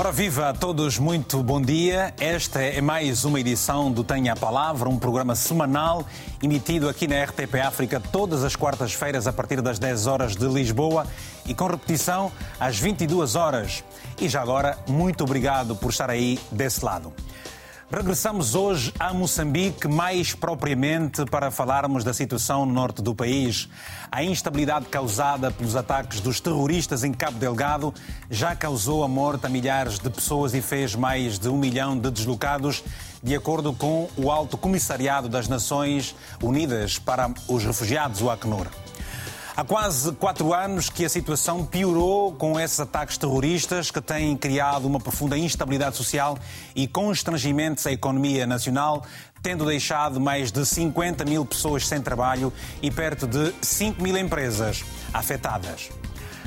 Ora viva a todos, muito bom dia. Esta é mais uma edição do Tenha a Palavra, um programa semanal emitido aqui na RTP África todas as quartas-feiras a partir das 10 horas de Lisboa e com repetição às 22 horas. E já agora, muito obrigado por estar aí desse lado. Regressamos hoje a Moçambique, mais propriamente para falarmos da situação no norte do país. A instabilidade causada pelos ataques dos terroristas em Cabo Delgado já causou a morte a milhares de pessoas e fez mais de um milhão de deslocados, de acordo com o Alto Comissariado das Nações Unidas para os Refugiados, o Acnur. Há quase quatro anos que a situação piorou com esses ataques terroristas que têm criado uma profunda instabilidade social e constrangimentos à economia nacional, tendo deixado mais de 50 mil pessoas sem trabalho e perto de 5 mil empresas afetadas.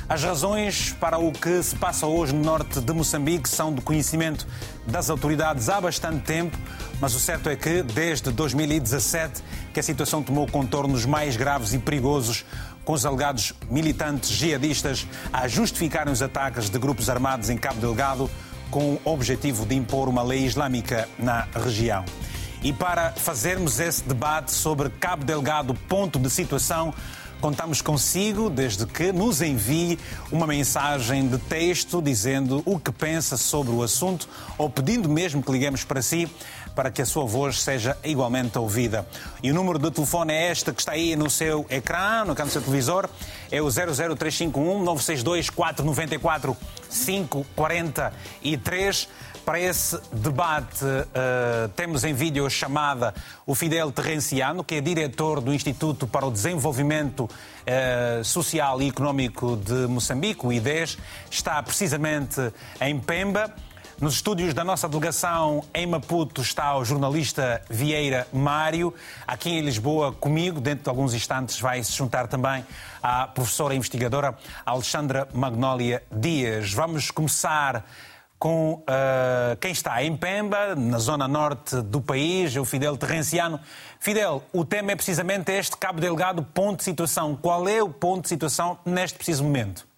As razões para o que se passa hoje no norte de Moçambique são de conhecimento das autoridades há bastante tempo, mas o certo é que, desde 2017, que a situação tomou contornos mais graves e perigosos, com os alegados militantes jihadistas a justificarem os ataques de grupos armados em Cabo Delgado com o objetivo de impor uma lei islâmica na região. E para fazermos esse debate sobre Cabo Delgado, ponto de situação, contamos consigo desde que nos envie uma mensagem de texto dizendo o que pensa sobre o assunto ou pedindo mesmo que liguemos para si para que a sua voz seja igualmente ouvida. E o número de telefone é este que está aí no seu ecrã, no canto do seu televisor, é o 00351 962 494 543. Para esse debate, uh, temos em vídeo chamada o Fidel Terrenciano, que é diretor do Instituto para o Desenvolvimento uh, Social e Económico de Moçambique, o IDES, está precisamente em Pemba. Nos estúdios da nossa delegação em Maputo está o jornalista Vieira Mário. Aqui em Lisboa, comigo, dentro de alguns instantes, vai se juntar também a professora investigadora Alexandra Magnólia Dias. Vamos começar com uh, quem está em Pemba, na zona norte do país, é o Fidel Terrenciano. Fidel, o tema é precisamente este Cabo Delgado, ponto de situação. Qual é o ponto de situação neste preciso momento?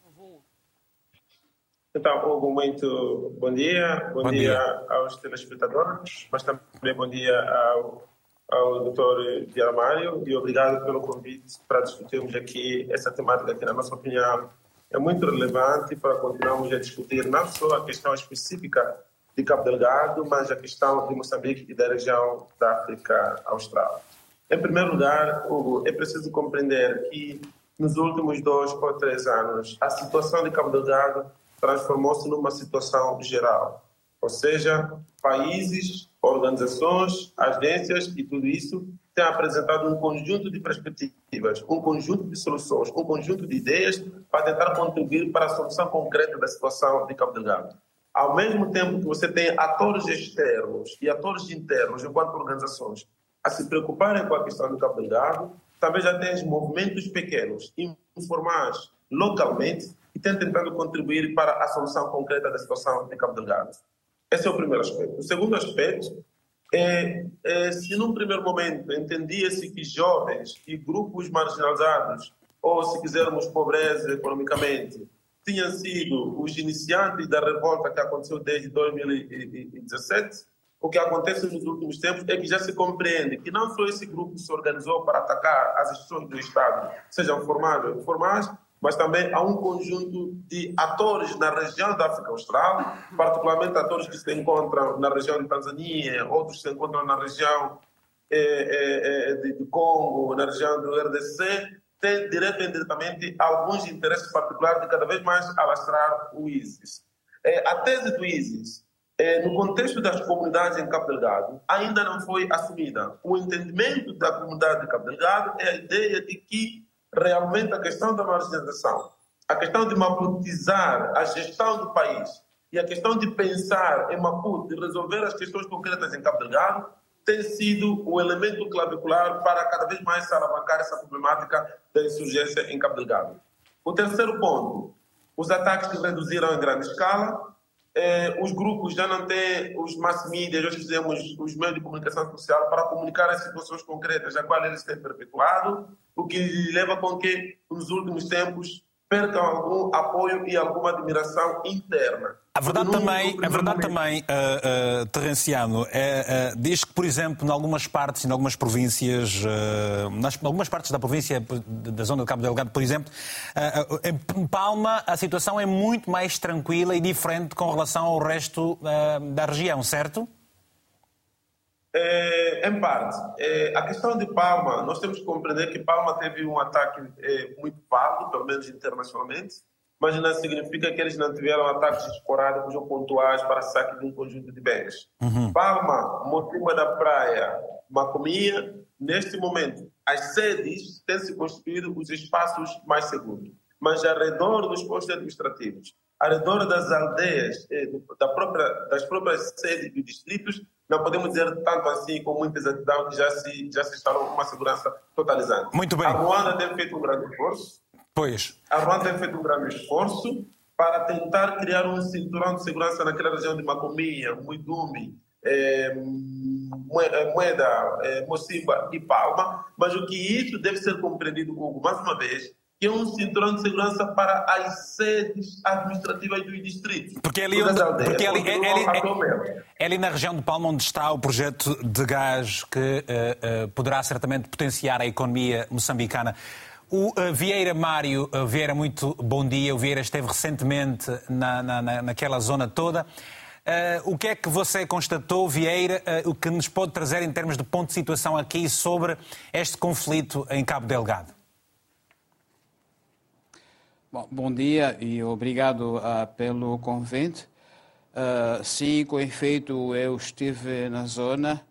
Então, Hugo, muito bom dia. Bom, bom dia, dia, aos telespectadores, mas também bom dia ao, ao Dr. Diamário e obrigado pelo convite para discutirmos aqui essa temática que, na nossa opinião, é muito relevante para continuarmos a discutir não só a questão específica de Cabo Delgado, mas a questão de Moçambique e da região da África Austral. Em primeiro lugar, Hugo, é preciso compreender que nos últimos dois ou três anos, a situação de Cabo Delgado transformou-se numa situação geral. Ou seja, países, organizações, agências e tudo isso têm apresentado um conjunto de perspectivas, um conjunto de soluções, um conjunto de ideias para tentar contribuir para a solução concreta da situação de Cabo Delgado. Ao mesmo tempo que você tem atores externos e atores internos, enquanto organizações, a se preocuparem com a questão do Cabo Delgado, também já tem movimentos pequenos, informais, localmente, e tem tentado contribuir para a solução concreta da situação em Cabo Delgado. Esse é o primeiro aspecto. O segundo aspecto é, é se num primeiro momento entendia-se que jovens e grupos marginalizados, ou se quisermos pobreza economicamente, tinham sido os iniciantes da revolta que aconteceu desde 2017, o que acontece nos últimos tempos é que já se compreende que não só esse grupo se organizou para atacar as instituições do Estado, sejam formais ou informais, mas também há um conjunto de atores na região da África Austral, particularmente atores que se encontram na região de Tanzânia, outros se encontram na região eh, eh, de Congo, na região do RDC, têm direto e indiretamente alguns interesses particulares de cada vez mais alastrar o ISIS. Eh, a tese do ISIS, no contexto das comunidades em Cabo Delgado, ainda não foi assumida. O entendimento da comunidade de Cabo Delgado é a ideia de que realmente a questão da marginalização, a questão de maputizar a gestão do país e a questão de pensar em Maputo, de resolver as questões concretas em Cabo Delgado, tem sido o elemento clavicular para cada vez mais alavancar essa problemática da insurgência em Cabo Delgado. O terceiro ponto, os ataques se reduziram em grande escala, eh, os grupos já não têm os mass media, nós fizemos os meios de comunicação social para comunicar as situações concretas a qual eles têm perpetuado, o que leva com que, nos últimos tempos, percam algum apoio e alguma admiração interna. A verdade também, a verdade também uh, uh, Terrenciano, é, uh, diz que, por exemplo, em algumas partes, em algumas províncias, nas, em algumas partes da província da zona do Cabo Delgado, por exemplo, em Palma a situação é muito mais tranquila e diferente com relação ao resto da região, certo? É, em parte. É, a questão de Palma, nós temos que compreender que Palma teve um ataque é, muito válido, pelo menos internacionalmente, mas não significa que eles não tiveram ataques esporádicos ou pontuais para saque de um conjunto de bens. Uhum. Palma, Motimba da Praia, Macomia, neste momento, as sedes têm se construído os espaços mais seguros, mas ao redor dos postos administrativos, ao redor das aldeias, eh, da própria, das próprias sedes dos distritos, não podemos dizer tanto assim com muita exatidão que já se, já se instalou uma segurança totalizante. Muito bem. A Ruanda tem feito um grande esforço, Pois. A Rwanda tem feito um grande esforço para tentar criar um cinturão de segurança naquela região de Macomia, Muidumi, é, Moeda, é, Mocimba e Palma, mas o que isso deve ser compreendido, Hugo, mais uma vez, que é um cinturão de segurança para as sedes administrativas dos distritos. Porque ali, onde, aldeias, porque ali, é, é, é, ali na região de Palma onde está o projeto de gás que uh, uh, poderá certamente potenciar a economia moçambicana. O uh, Vieira Mário, uh, Vieira, muito bom dia. O Vieira esteve recentemente na, na, naquela zona toda. Uh, o que é que você constatou, Vieira, o que nos pode trazer em termos de ponto de situação aqui sobre este conflito em Cabo Delgado? Bom, bom dia e obrigado pelo convite. sim, com efeito, eu estive na zona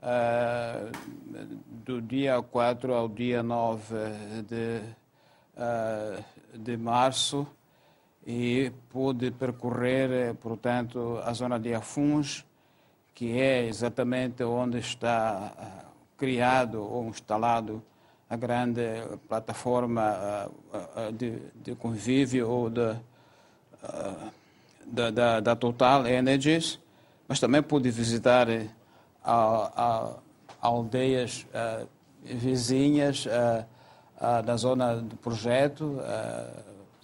uh, do dia 4 ao dia 9 de, uh, de março e pude percorrer, portanto, a zona de Afuns, que é exatamente onde está uh, criado ou instalado a grande plataforma de, de convívio ou de, da, da, da Total Energies, mas também pude visitar a, a aldeias vizinhas da zona do projeto,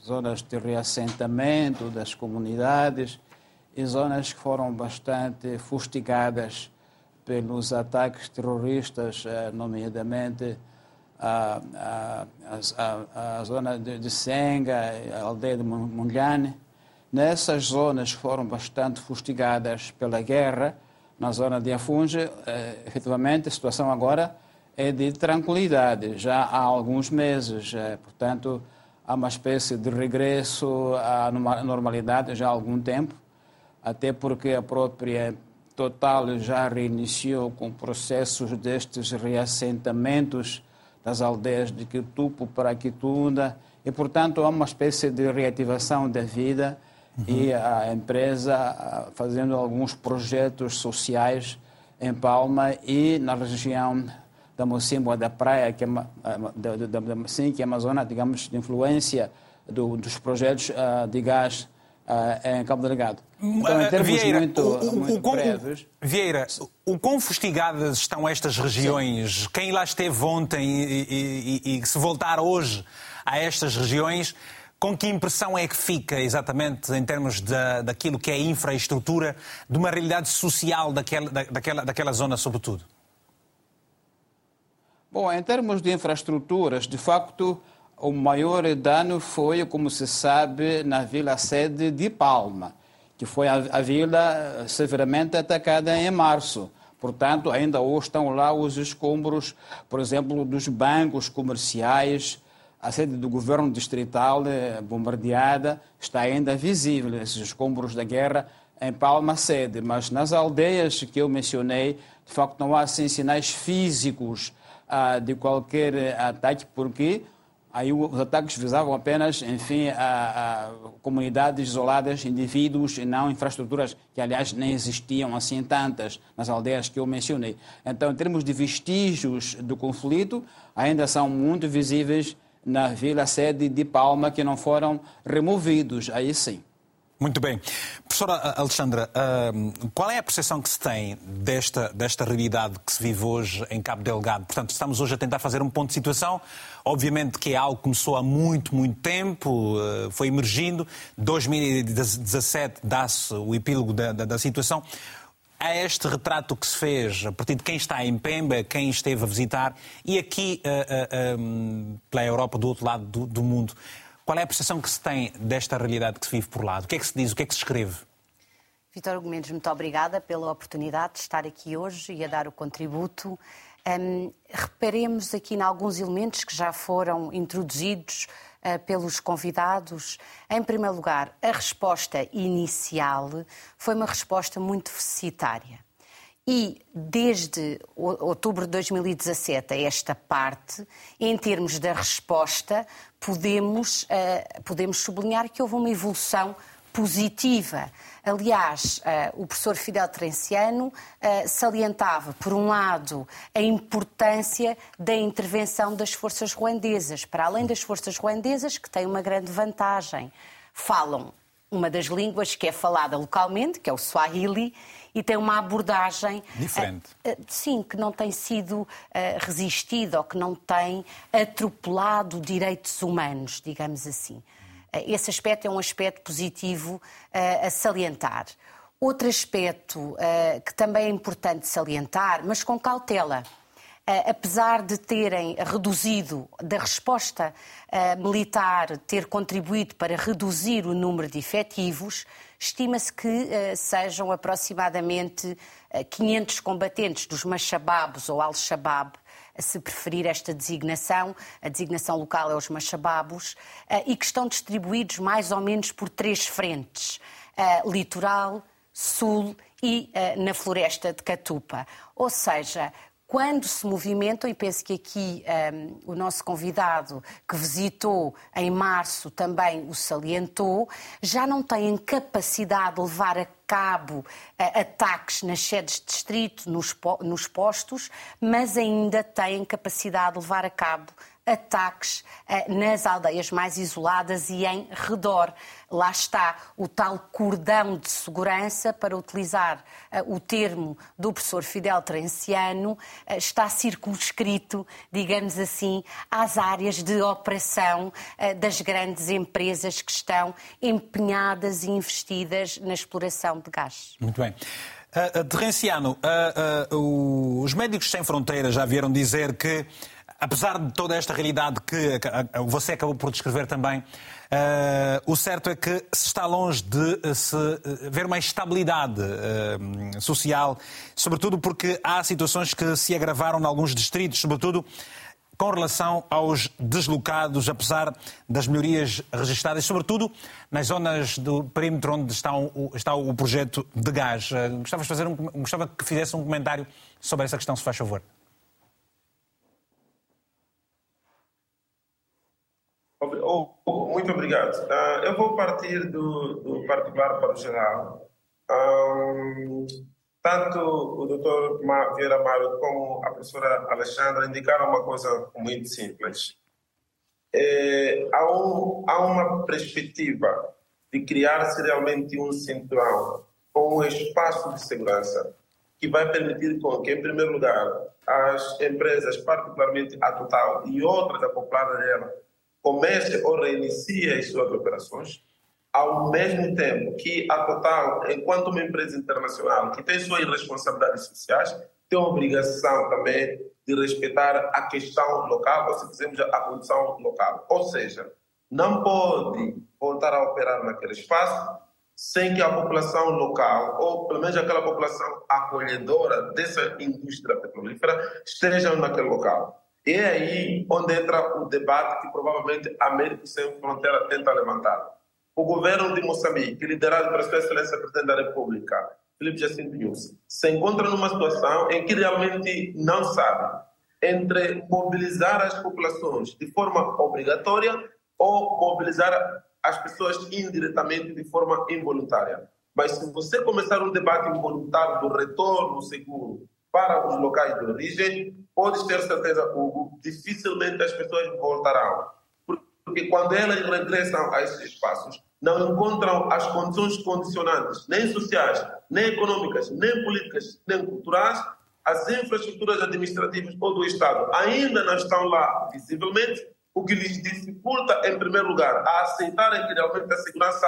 zonas de reassentamento das comunidades e zonas que foram bastante fustigadas pelos ataques terroristas, nomeadamente a, a, a, zona de, de Senga, a aldeia de Munhane. Nessas zonas foram bastante fustigadas pela guerra, na zona de Afunge, eh, efetivamente a situação agora é de tranquilidade, já há alguns meses, eh, portanto, há uma espécie de regresso à normalidade já há algum tempo, até porque a própria Total já reiniciou com processos destes reassentamentos das aldeias de Quitupo para Quitunda, e, portanto, há uma espécie de reativação da vida uhum. e a empresa fazendo alguns projetos sociais em Palma e na região da Mocimboa da Praia, que é, da, da, da, sim, que é uma zona, digamos, de influência do, dos projetos uh, de gás uh, em Cabo Delgado. Então, em termos Vieira, muito, o, o, muito o, breves... Vieira, o quão fustigadas estão estas regiões? Sim. Quem lá esteve ontem e, e, e, se voltar hoje a estas regiões com que impressão é que fica, exatamente, em termos da, daquilo que é infraestrutura, de uma realidade social daquela, daquela, daquela zona, sobretudo? Bom, em termos de infraestruturas, de facto, o maior dano foi, como se sabe, na vila-sede de Palma, que foi a, a vila severamente atacada em março. Portanto, ainda hoje estão lá os escombros, por exemplo, dos bancos comerciais, a sede do governo distrital eh, bombardeada está ainda visível, esses escombros da guerra em Palma sede, mas nas aldeias que eu mencionei, de facto não há assim, sinais físicos ah, de qualquer eh, ataque, porque aí os ataques visavam apenas, enfim, a, a comunidades isoladas, indivíduos e não infraestruturas que, aliás, nem existiam assim tantas nas aldeias que eu mencionei. Então, em termos de vestígios do conflito, ainda são muito visíveis na vila sede de Palma que não foram removidos, aí sim. Muito bem. Professora Alexandra, qual é a percepção que se tem desta, desta realidade que se vive hoje em Cabo Delgado? Portanto, estamos hoje a tentar fazer um ponto de situação. Obviamente que é algo que começou há muito, muito tempo, eh, foi emergindo. 2017 dá-se o epílogo da, da, da situação a este retrato que se fez a partir de quem está em Pemba, quem esteve a visitar e aqui uh, uh, um, pela Europa, do outro lado do, do, mundo. Qual é a percepção que se tem desta realidade que se vive por lá? O que é que se diz? O que é que se escreve? Vitor Argumentos, muito obrigada pela oportunidade de estar aqui hoje e a dar o contributo. Um, reparemos aqui em alguns elementos que já foram introduzidos uh, pelos convidados. Em primeiro lugar, a resposta inicial foi uma resposta muito deficitária. E desde outubro de 2017 a esta parte, em termos da resposta, podemos, uh, podemos sublinhar que houve uma evolução positiva. Aliás, uh, o professor Fidel Trenciano uh, salientava, por um lado, a importância da intervenção das forças ruandesas, para além das forças ruandesas, que têm uma grande vantagem. Falam uma das línguas que é falada localmente, que é o Swahili, e tem uma abordagem diferente. Uh, uh, sim, que não tem sido uh, resistida ou que não tem atropelado direitos humanos, digamos assim. Esse aspecto é um aspecto positivo a salientar. Outro aspecto que também é importante salientar, mas com cautela, apesar de terem reduzido, da resposta militar ter contribuído para reduzir o número de efetivos, Estima-se que uh, sejam aproximadamente uh, eh, 500 combatentes dos Machababos ou Al-Shabaab se preferir esta designação, a designação local é os Machababos, eh, e que estão distribuídos mais ou menos por três frentes: litoral, sul e na floresta de Catupa. Ou seja, quando se movimentam, e penso que aqui um, o nosso convidado que visitou em março também o salientou, já não têm capacidade de levar a cabo uh, ataques nas sedes de distrito, nos, nos postos, mas ainda têm capacidade de levar a cabo ataques eh, nas aldeias mais isoladas e em redor. Lá está o tal cordão de segurança, para utilizar eh, o termo do professor Fidel Trenciano, eh, está circunscrito, digamos assim, às áreas de operação das grandes empresas que estão empenhadas e investidas na exploração de gás. Muito bem. Uh, Terrenciano, uh, uh, os Médicos Sem Fronteiras já vieram dizer que apesar de toda esta realidade que você acabou por descrever também, uh, o certo é que se está longe de eh, se eh, ver uma estabilidade uh, social, sobretudo porque há situações que se agravaram em alguns distritos, sobretudo com relação aos deslocados, apesar das melhorias registradas, sobretudo nas zonas do perímetro onde está o, está o projeto de gás. Gostava, de fazer um, gostava que fizesse um comentário sobre essa questão, se faz favor. Muito obrigado. Uh, eu vou partir do, do, particular para o geral. Um, tanto o doutor Vieira Mário como a professora Alexandra indicaram uma coisa muito simples. É, há, um, há uma perspectiva de criar-se realmente um cinturão com um espaço de segurança que vai permitir com que, em primeiro lugar, as empresas, particularmente a Total e outras acopladas dela, comece ou reinicie as suas operações, ao mesmo tempo que a Total, enquanto uma empresa internacional que tem suas responsabilidades sociais, tem a obrigação também de respeitar a questão local, ou se quisermos a condição local. Ou seja, não pode voltar a operar naquele espaço sem que a população local, ou pelo menos aquela população acolhedora dessa indústria petrolífera, esteja naquele local. É aí onde entra o debate que provavelmente a Médicos Sem Fronteira tenta levantar. O governo de Moçambique, liderado pela Sua Excelência Presidente da República, Felipe Jacinto News, se encontra numa situação em que realmente não sabe entre mobilizar as populações de forma obrigatória ou mobilizar as pessoas indiretamente de forma involuntária. Mas se você começar um debate involuntário do retorno seguro para os locais de origem, pode ter certeza, Hugo, dificilmente as pessoas voltarão. Porque quando elas regressam a esses espaços, não encontram as condições condicionantes, nem sociais, nem econômicas, nem políticas, nem culturais, as infraestruturas administrativas ou do Estado ainda não estão lá visivelmente, o que lhes dificulta, em primeiro lugar, a aceitarem que realmente a segurança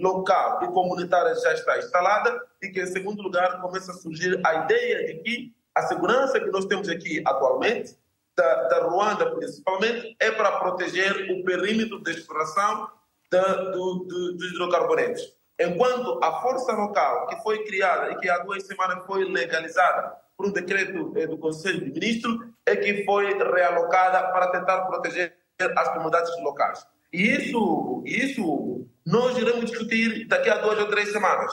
local e comunitária já está instalada e que, em segundo lugar, começa a surgir a ideia de que a segurança que nós temos aqui atualmente, da, da Ruanda principalmente, é para proteger o perímetro de exploração da, do, do, dos hidrocarbonetos. Enquanto a força local que foi criada e que há duas semanas foi legalizada por um decreto eh, do Conselho de Ministros, é que foi realocada para tentar proteger as comunidades locais. Isso, isso nós iremos discutir daqui a duas ou três semanas.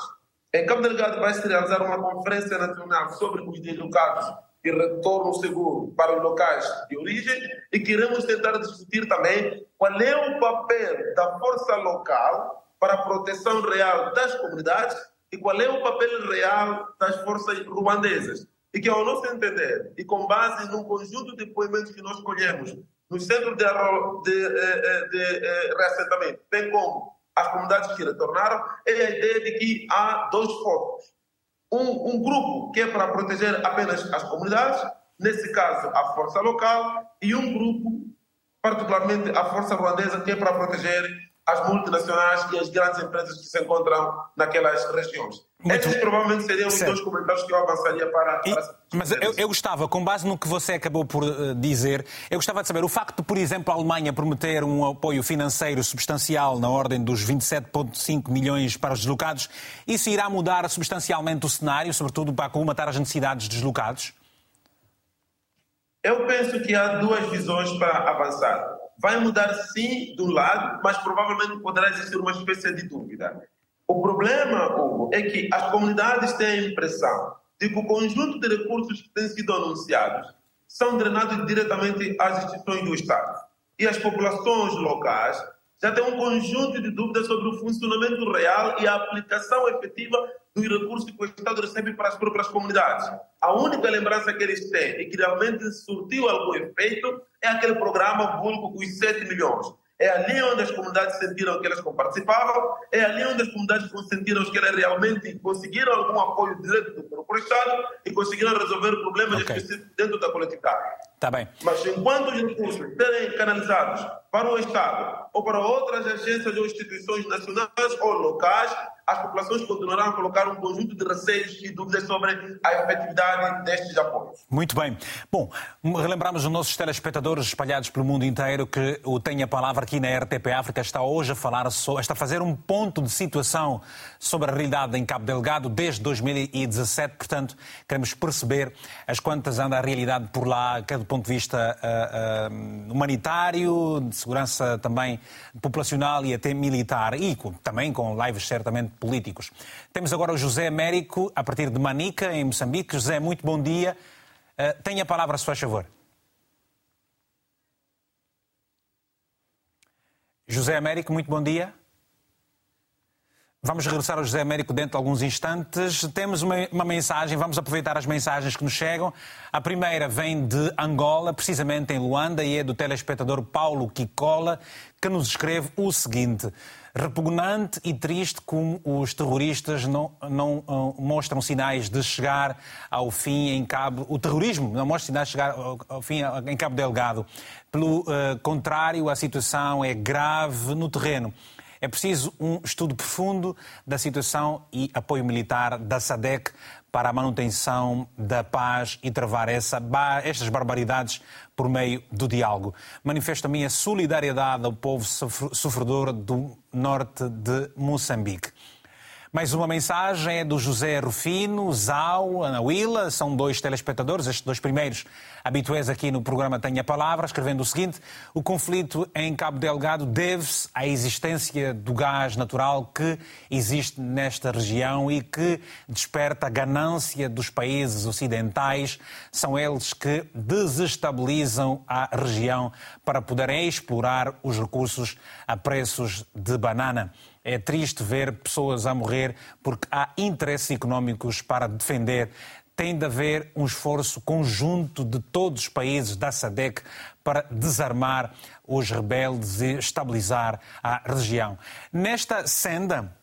Em Cabo Delgado vai se realizar uma conferência nacional sobre os deslocados e retorno seguro para os locais de origem e queremos tentar discutir também qual é o papel da força local para a proteção real das comunidades e qual é o papel real das forças ruandesas. E que, ao nosso entender, e com base num conjunto de depoimentos que nós colhemos no centro de, de, eh, eh, de, de eh, reassentamento, bem como as comunidades que retornaram, é a ideia de que há dois focos. Um, um grupo que é para proteger apenas as comunidades, nesse caso a força local, e um grupo, particularmente a força ruandesa, que é para proteger as multinacionais e as grandes empresas que se encontram naquelas regiões. Muito... Esses provavelmente seriam os dois comentários que eu avançaria para. E, para mas eu, eu, gostava, com base no que você acabou por uh, dizer, eu gostava de saber o facto de, por exemplo, a Alemanha prometer um apoio financeiro substancial na ordem dos 27,5 milhões para os deslocados, isso irá mudar substancialmente o cenário, sobretudo para comatar as necessidades dos deslocados? Eu penso que há duas visões para avançar vai mudar sim do lado, mas provavelmente poderá existir uma espécie de dúvida. O problema, Hugo, é que as comunidades têm a impressão de que o conjunto de recursos que têm sido anunciados são drenados diretamente às instituições do Estado. E as populações locais já têm um conjunto de dúvidas sobre o funcionamento real e a aplicação efetiva dos recursos que o Estado recebe para as próprias comunidades. A única lembrança que eles têm e que realmente surtiu algum efeito é aquele programa vulgo os 7 milhões. É ali onde as comunidades sentiram que elas participavam, é ali onde as comunidades sentiram que elas realmente conseguiram algum apoio direto do Estado e conseguiram resolver problemas okay. específicos dentro da coletividade. Tá bem. Mas enquanto os recursos serem canalizados para o Estado ou para outras agências ou instituições nacionais ou locais, as populações continuarão a colocar um conjunto de receios e dúvidas sobre a efetividade destes apoios. Muito bem. Bom, relembramos os nossos telespectadores espalhados pelo mundo inteiro que o Tenha Palavra aqui na RTP África está hoje a falar, está a fazer um ponto de situação sobre a realidade em Cabo Delgado desde 2017. Portanto, queremos perceber as quantas anda a realidade por lá, quer do ponto de vista uh, uh, humanitário, de segurança também populacional e até militar, e com, também com lives certamente políticos. Temos agora o José Américo, a partir de Manica, em Moçambique. José, muito bom dia. Uh, tenha a palavra, se faz favor. José Américo, muito bom dia. Vamos regressar ao José Américo dentro de alguns instantes. Temos uma, uma, mensagem, vamos aproveitar as mensagens que nos chegam. A primeira vem de Angola, precisamente em Luanda, e é do telespectador Paulo Kikola, que nos escreve o seguinte. Repugnante e triste como os terroristas não, não uh, mostram sinais de chegar ao fim em Cabo... O terrorismo não mostra sinais de chegar ao, ao fim em Cabo Delgado. Pelo uh, contrário, a situação é grave no terreno. É preciso um estudo profundo da situação e apoio militar da SADEC para a manutenção da paz e travar essa, estas barbaridades por meio do diálogo. Manifesto a solidariedade ao povo sofredor do norte de Moçambique. Mais uma mensagem é do José Rufino, Zau, Ana Willa, são dois telespectadores, estes dois primeiros habitués aqui no programa Tenha a Palavra, escrevendo o seguinte: o conflito em Cabo Delgado deve-se à existência do gás natural que existe nesta região e que desperta a ganância dos países ocidentais. São eles que desestabilizam a região para poderem explorar os recursos a preços de banana. É triste ver pessoas a morrer porque há interesses económicos para defender tem de haver um esforço conjunto de todos os países da SADEC para desarmar os rebeldes e estabilizar a região. Nesta senda,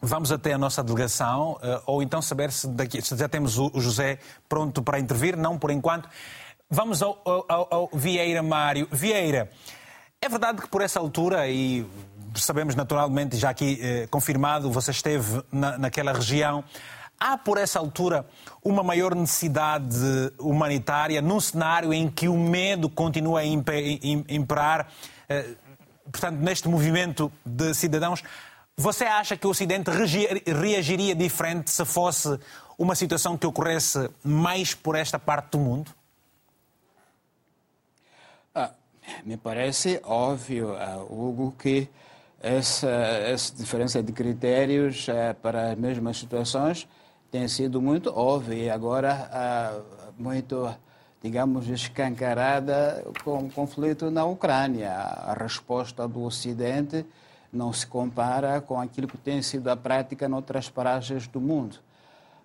vamos até a nossa delegação, eh, ou então saber se, daqui, se já temos o José pronto para intervir, não por enquanto. Vamos ao, ao, ao Vieira Mário. Vieira, é verdade que por essa altura, e sabemos naturalmente, já aqui eh, confirmado, você esteve na, naquela região, há por essa altura uma maior necessidade humanitária num cenário em que o medo continua a imperar, eh, portanto, neste movimento de cidadãos. Você acha que o Ocidente reagiria diferente se fosse uma situação que ocorresse mais por esta parte do mundo? Ah, me parece óbvio, uh, Hugo, que essa, essa diferença de critérios uh, para as mesmas situações tem sido muito óbvia e agora uh, muito, digamos, escancarada com o conflito na Ucrânia. A resposta do Ocidente não se compara com aquilo que tem sido a prática em outras paragens do mundo.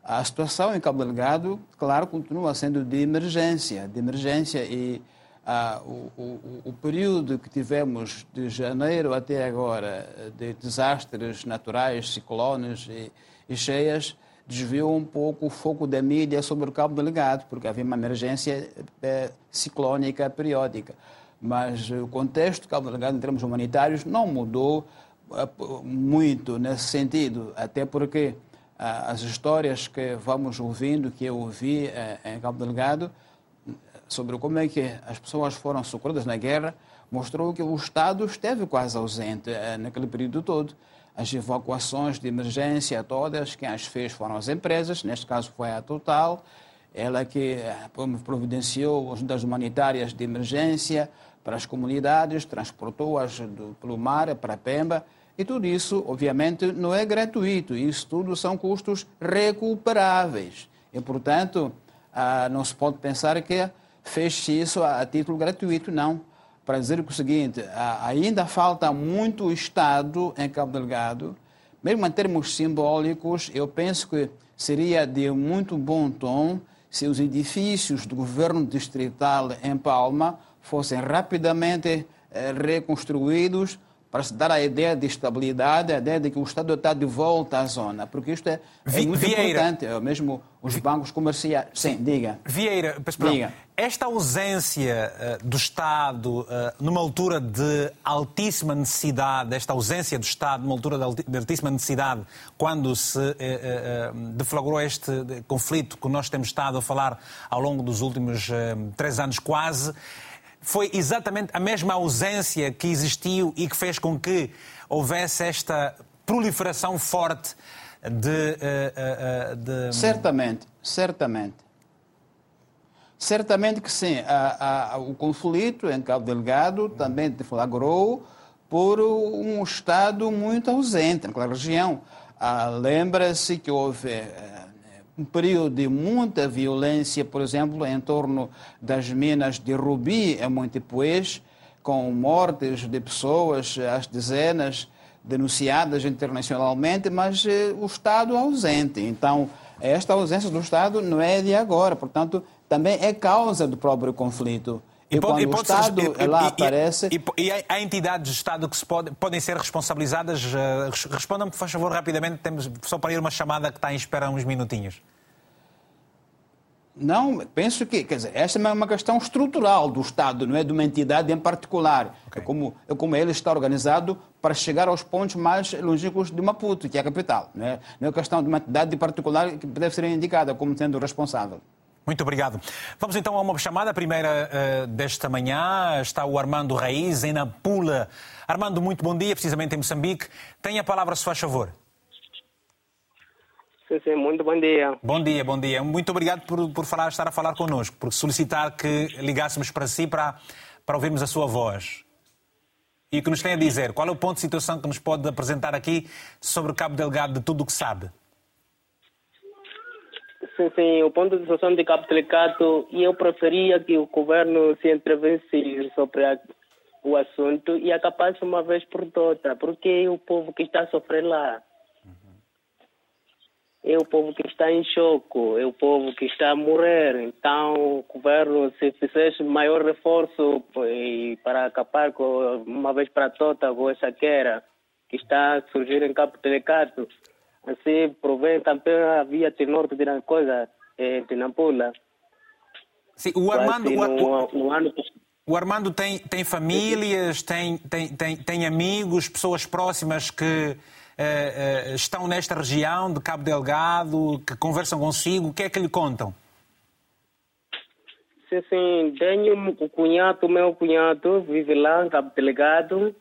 A situação em Cabo Delgado, claro, continua sendo de emergência, de emergência e ah, o, o, o, período que tivemos de janeiro até agora de desastres naturais, ciclones e, e cheias, desviou um pouco o foco da mídia sobre o Cabo Delegado, porque havia uma emergência é, ciclónica periódica. Mas o contexto do Cabo Delegado, em termos humanitários, não mudou eh, muito nesse sentido, até porque ah, as histórias que vamos ouvindo, que eu ouvi eh, em Cabo Delegado, sobre como é que as pessoas foram socorridas na guerra, mostrou que o Estado esteve quase ausente eh, naquele período todo. As evacuações de emergência todas, quem as fez foram as empresas, neste caso foi a Total, ela que eh, providenciou ajudas humanitárias de emergência para as comunidades, transportou-as pelo mar para Pemba, e tudo isso, obviamente, não é gratuito, isso tudo são custos recuperáveis. E, portanto, ah, não se pode pensar que fez isso a, título gratuito, não. Para dizer o seguinte, ainda falta muito Estado em Cabo Delgado, mesmo em termos simbólicos, eu penso que seria de muito bom tom se os edifícios do governo distrital em Palma fossem rapidamente eh, reconstruídos para se dar a ideia de estabilidade, a ideia de que o Estado está de volta à zona, porque isto é, é muito Vieira. importante, é mesmo os bancos comerciais. Sim, diga. Vieira, diga. Esta ausência uh, do Estado uh, numa altura de altíssima necessidade, esta ausência do Estado numa altura de altíssima necessidade, quando se uh, deflagrou este conflito que nós temos estado a falar ao longo dos últimos três anos quase, foi exatamente a mesma ausência que existiu e que fez com que houvesse esta proliferação forte de. De... Certamente, certamente. Certamente que sim. O conflito em Cabo Delgado também deflagrou por um Estado muito ausente naquela região. Ah, Lembra-se que houve um período de muita violência, por exemplo, em torno das minas de Rubi, em Montepuez, com mortes de pessoas, às dezenas, denunciadas internacionalmente, mas eh, o Estado ausente. Então, esta ausência do Estado não é de agora, portanto, também é causa do próprio conflito. E, e quando e o Estado e, lá aparece... E, há entidades de Estado que pode, podem ser responsabilizadas? Uh, Respondam-me, por favor, rapidamente, temos só para ir uma chamada que está em espera uns minutinhos. Não, penso que, quer dizer, esta é uma questão estrutural do Estado, não é de uma entidade em particular. Okay. É, como, é como ele está organizado para chegar aos pontos mais longínquos de Maputo, que é a capital. Não é, não é questão de uma entidade particular que deve ser indicada como sendo responsável. Muito obrigado. Vamos então a uma chamada, a primeira uh, desta manhã. Está o Armando Raiz, em Nampula. Armando, muito bom dia, precisamente em Moçambique. Tenha a palavra, se faz favor. Sim, sim, muito bom dia. Bom dia, bom dia. Muito obrigado por, por falar, estar a falar connosco, por solicitar que ligássemos para si para, para ouvirmos a sua voz. E o que nos tem a dizer? Qual é o ponto de situação que nos pode apresentar aqui sobre Cabo Delgado de tudo o que sabe? Sim, o ponto de situação de Cabo Delgado, eu preferia que o governo se intervesse sobre a, o assunto e acabasse uma vez por todas, porque o povo que está a sofrer lá. é o povo que está em choque, é o povo que está a morrer. Então, o governo, se fizesse maior reforço para acabar com, uma vez para todas com essa guerra que está a surgir em Cabo Telecato, assim, provém também a via de norte de coisa, em Tinampula. Sim, o Armando, o, no, no ano... o Armando tem, tem famílias, tem, tem, tem, tem amigos, pessoas próximas que uh, uh, estão nesta região de Cabo Delgado, que conversam consigo, o que é que lhe contam? Sim, sim, tenho o cunhado, meu cunhado, vive lá em Cabo Delgado,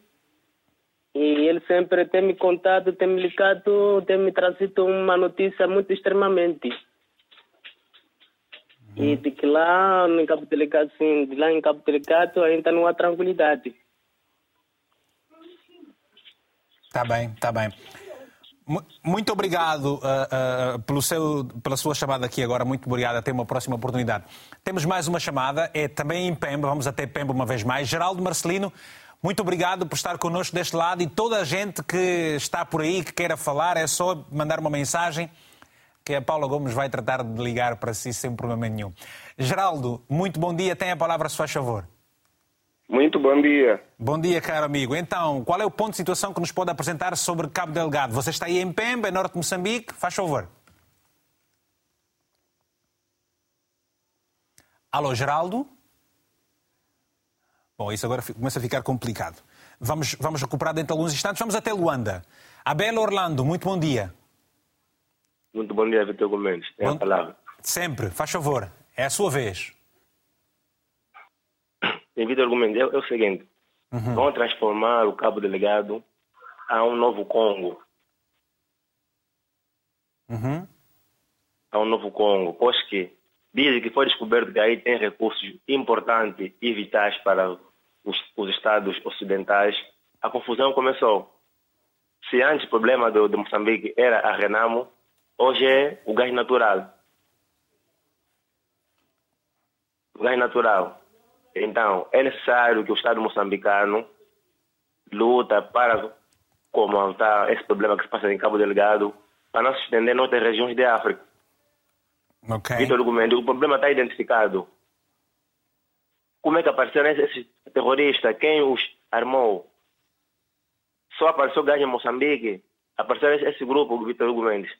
e ele sempre tem me contado, tem me ligado, tem me trazido uma notícia muito extremamente. Uhum. E de que lá em Cabo Delgado, sim, de lá em Cabo Delgado ainda não há tranquilidade. Está bem, está bem. Muito obrigado uh, uh, pelo seu, pela sua chamada aqui agora. Muito obrigado. Até uma próxima oportunidade. Temos mais uma chamada, é também em Pemba. Vamos até Pemba uma vez mais. Geraldo Marcelino, muito obrigado por estar connosco deste lado e toda a gente que está por aí, que queira falar, é só mandar uma mensagem que a Paula Gomes vai tratar de ligar para si sem problema nenhum. Geraldo, muito bom dia. Tem a palavra, se faz favor. Muito bom dia. Bom dia, caro amigo. Então, qual é o ponto de situação que nos pode apresentar sobre Cabo Delgado? Você está aí em Pemba, norte de Moçambique. Faz favor. Alô, Geraldo? Bom, isso agora começa a ficar complicado. Vamos, vamos recuperar dentro de alguns instantes. Vamos até Luanda. Abel Orlando, muito bom dia. Muito bom dia, Vitor Gomes. Tem bom... a palavra. Sempre, faz favor. É a sua vez devido ao argumento é, é o seguinte: uhum. vão transformar o Cabo Delegado a um novo Congo. Uhum. A um novo Congo, pois que dizem que foi descoberto que aí tem recursos importantes e vitais para os, os estados ocidentais. A confusão começou. Se antes o problema do, de Moçambique era a Renamo, hoje é o gás natural. O gás natural. Então, é necessário que o Estado moçambicano luta para combater esse problema que se passa em Cabo Delgado, para não se estender em outras regiões de África. Ok. Vitor argumento, o problema está identificado. Como é que apareceram esses terroristas? Quem os armou? Só apareceu gás em Moçambique. Apareceu esse grupo, Vitor Hugo Mendes.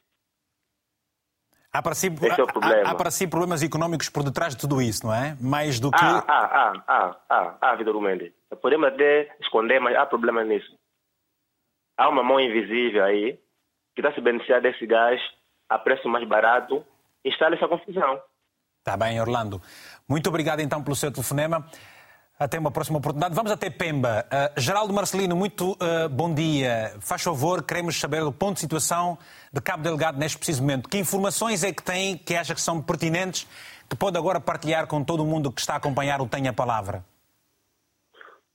Há para, si, é há, há para si problemas económicos por detrás de tudo isso, não é? Mais do que. Ah, ah, ah, ah, ah, ah Vitor Mendes. Podemos até esconder, mas há problema nisso. Há uma mão invisível aí que está se beneficiando desse gás a preço mais barato e instala essa confusão. Está bem, Orlando. Muito obrigado então pelo seu telefonema. Até uma próxima oportunidade. Vamos até Pemba. Uh, Geraldo Marcelino, muito uh, bom dia. Faz favor, queremos saber o ponto de situação de Cabo Delgado neste preciso momento. Que informações é que tem que acha que são pertinentes, que pode agora partilhar com todo o mundo que está a acompanhar o Tenha Palavra?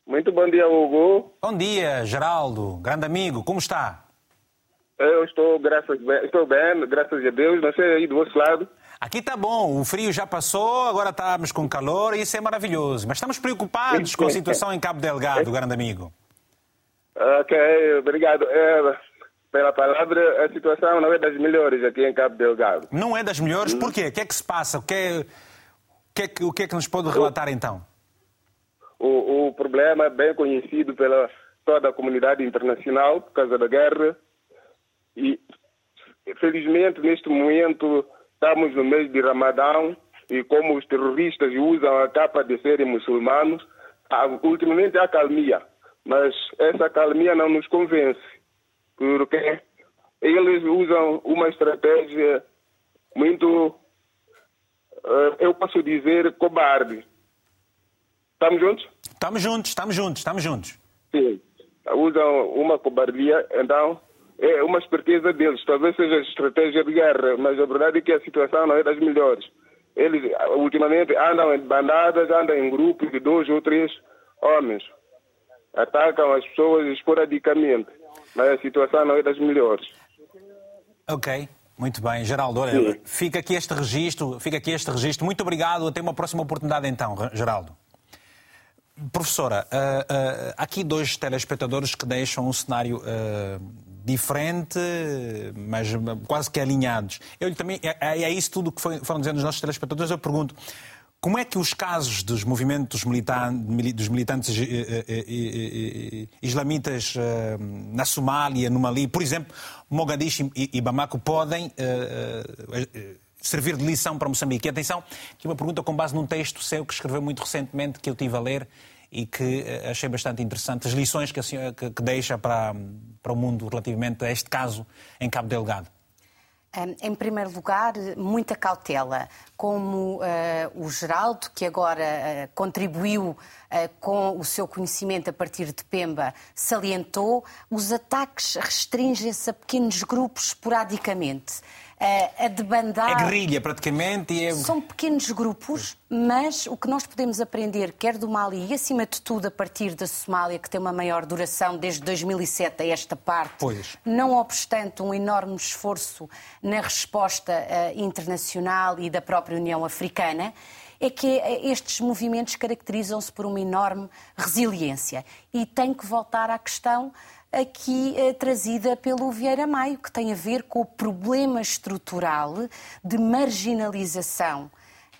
Muito bom dia, Hugo. Bom dia, Geraldo, grande amigo, como está? Eu estou, graças, estou bem, graças a Deus. Não sei aí do outro lado. Aqui está bom, o frio já passou, agora estamos com calor e isso é maravilhoso. Mas estamos preocupados com a situação em Cabo Delgado, grande amigo. Ok, obrigado. É, pela palavra, a situação não é das melhores aqui em Cabo Delgado. Não é das melhores? Hum. Por quê? O que é que se passa? O que é, o que, é que, o que, é que nos pode relatar então? O, o problema é bem conhecido pela toda a comunidade internacional por causa da guerra e, felizmente, neste momento Estamos no mês de Ramadão e como os terroristas usam a capa de serem muçulmanos, ultimamente há calmia, mas essa calmia não nos convence, porque eles usam uma estratégia muito, eh, eu posso dizer, cobarde. Estamos juntos? Estamos juntos, estamos juntos, estamos juntos. Sim, usam uma cobardia, então é uma esperteza deles. Talvez seja estratégia de guerra, mas a verdade é que a situação não é das melhores. Eles, ultimamente, andam em bandadas, andam em grupos de dois ou três homens. Atacam as pessoas esporadicamente, mas a situação não é das melhores. Ok. Muito bem, Geraldo, olha, Sim. fica aqui este registro, fica aqui este registro. Muito obrigado, até uma próxima oportunidade então, Geraldo. Professora, uh, uh, aqui dois telespectadores que deixam um cenário uh, diferente, mas quase que alinhados. Eu também, é, é isso tudo que foram dizendo os nossos telespectadores. Eu pergunto, como é que os casos dos movimentos dos militantes eh, eh, eh, islamitas na Somália, no Mali, por exemplo, Mogadishu e Bamako, podem servir de lição para Moçambique? E atenção, que uma pergunta com base num texto seu que escreveu muito recentemente, que eu tive a ler e que achei bastante interessante, as lições que, que deixa para, para o mundo relativamente a este caso em Cabo Delgado. Em primeiro lugar, muita cautela, como uh, o Geraldo, que agora uh, contribuiu uh, com o seu conhecimento a partir de Pemba, salientou, os ataques restringem-se a pequenos grupos esporadicamente a debandar. É guerrilha, praticamente. É... São pequenos grupos, mas o que nós podemos aprender, quer do Mali e, acima de tudo, a partir da Somália, que tem uma maior duração desde 2007 a esta parte, pois. não obstante um enorme esforço na resposta uh, internacional e da própria União Africana, é que eh, estes movimentos caracterizam-se por uma enorme resiliência. E tem que voltar à questão aqui eh, trazida pelo Vieira Maio, que tem a ver com o problema estrutural de marginalização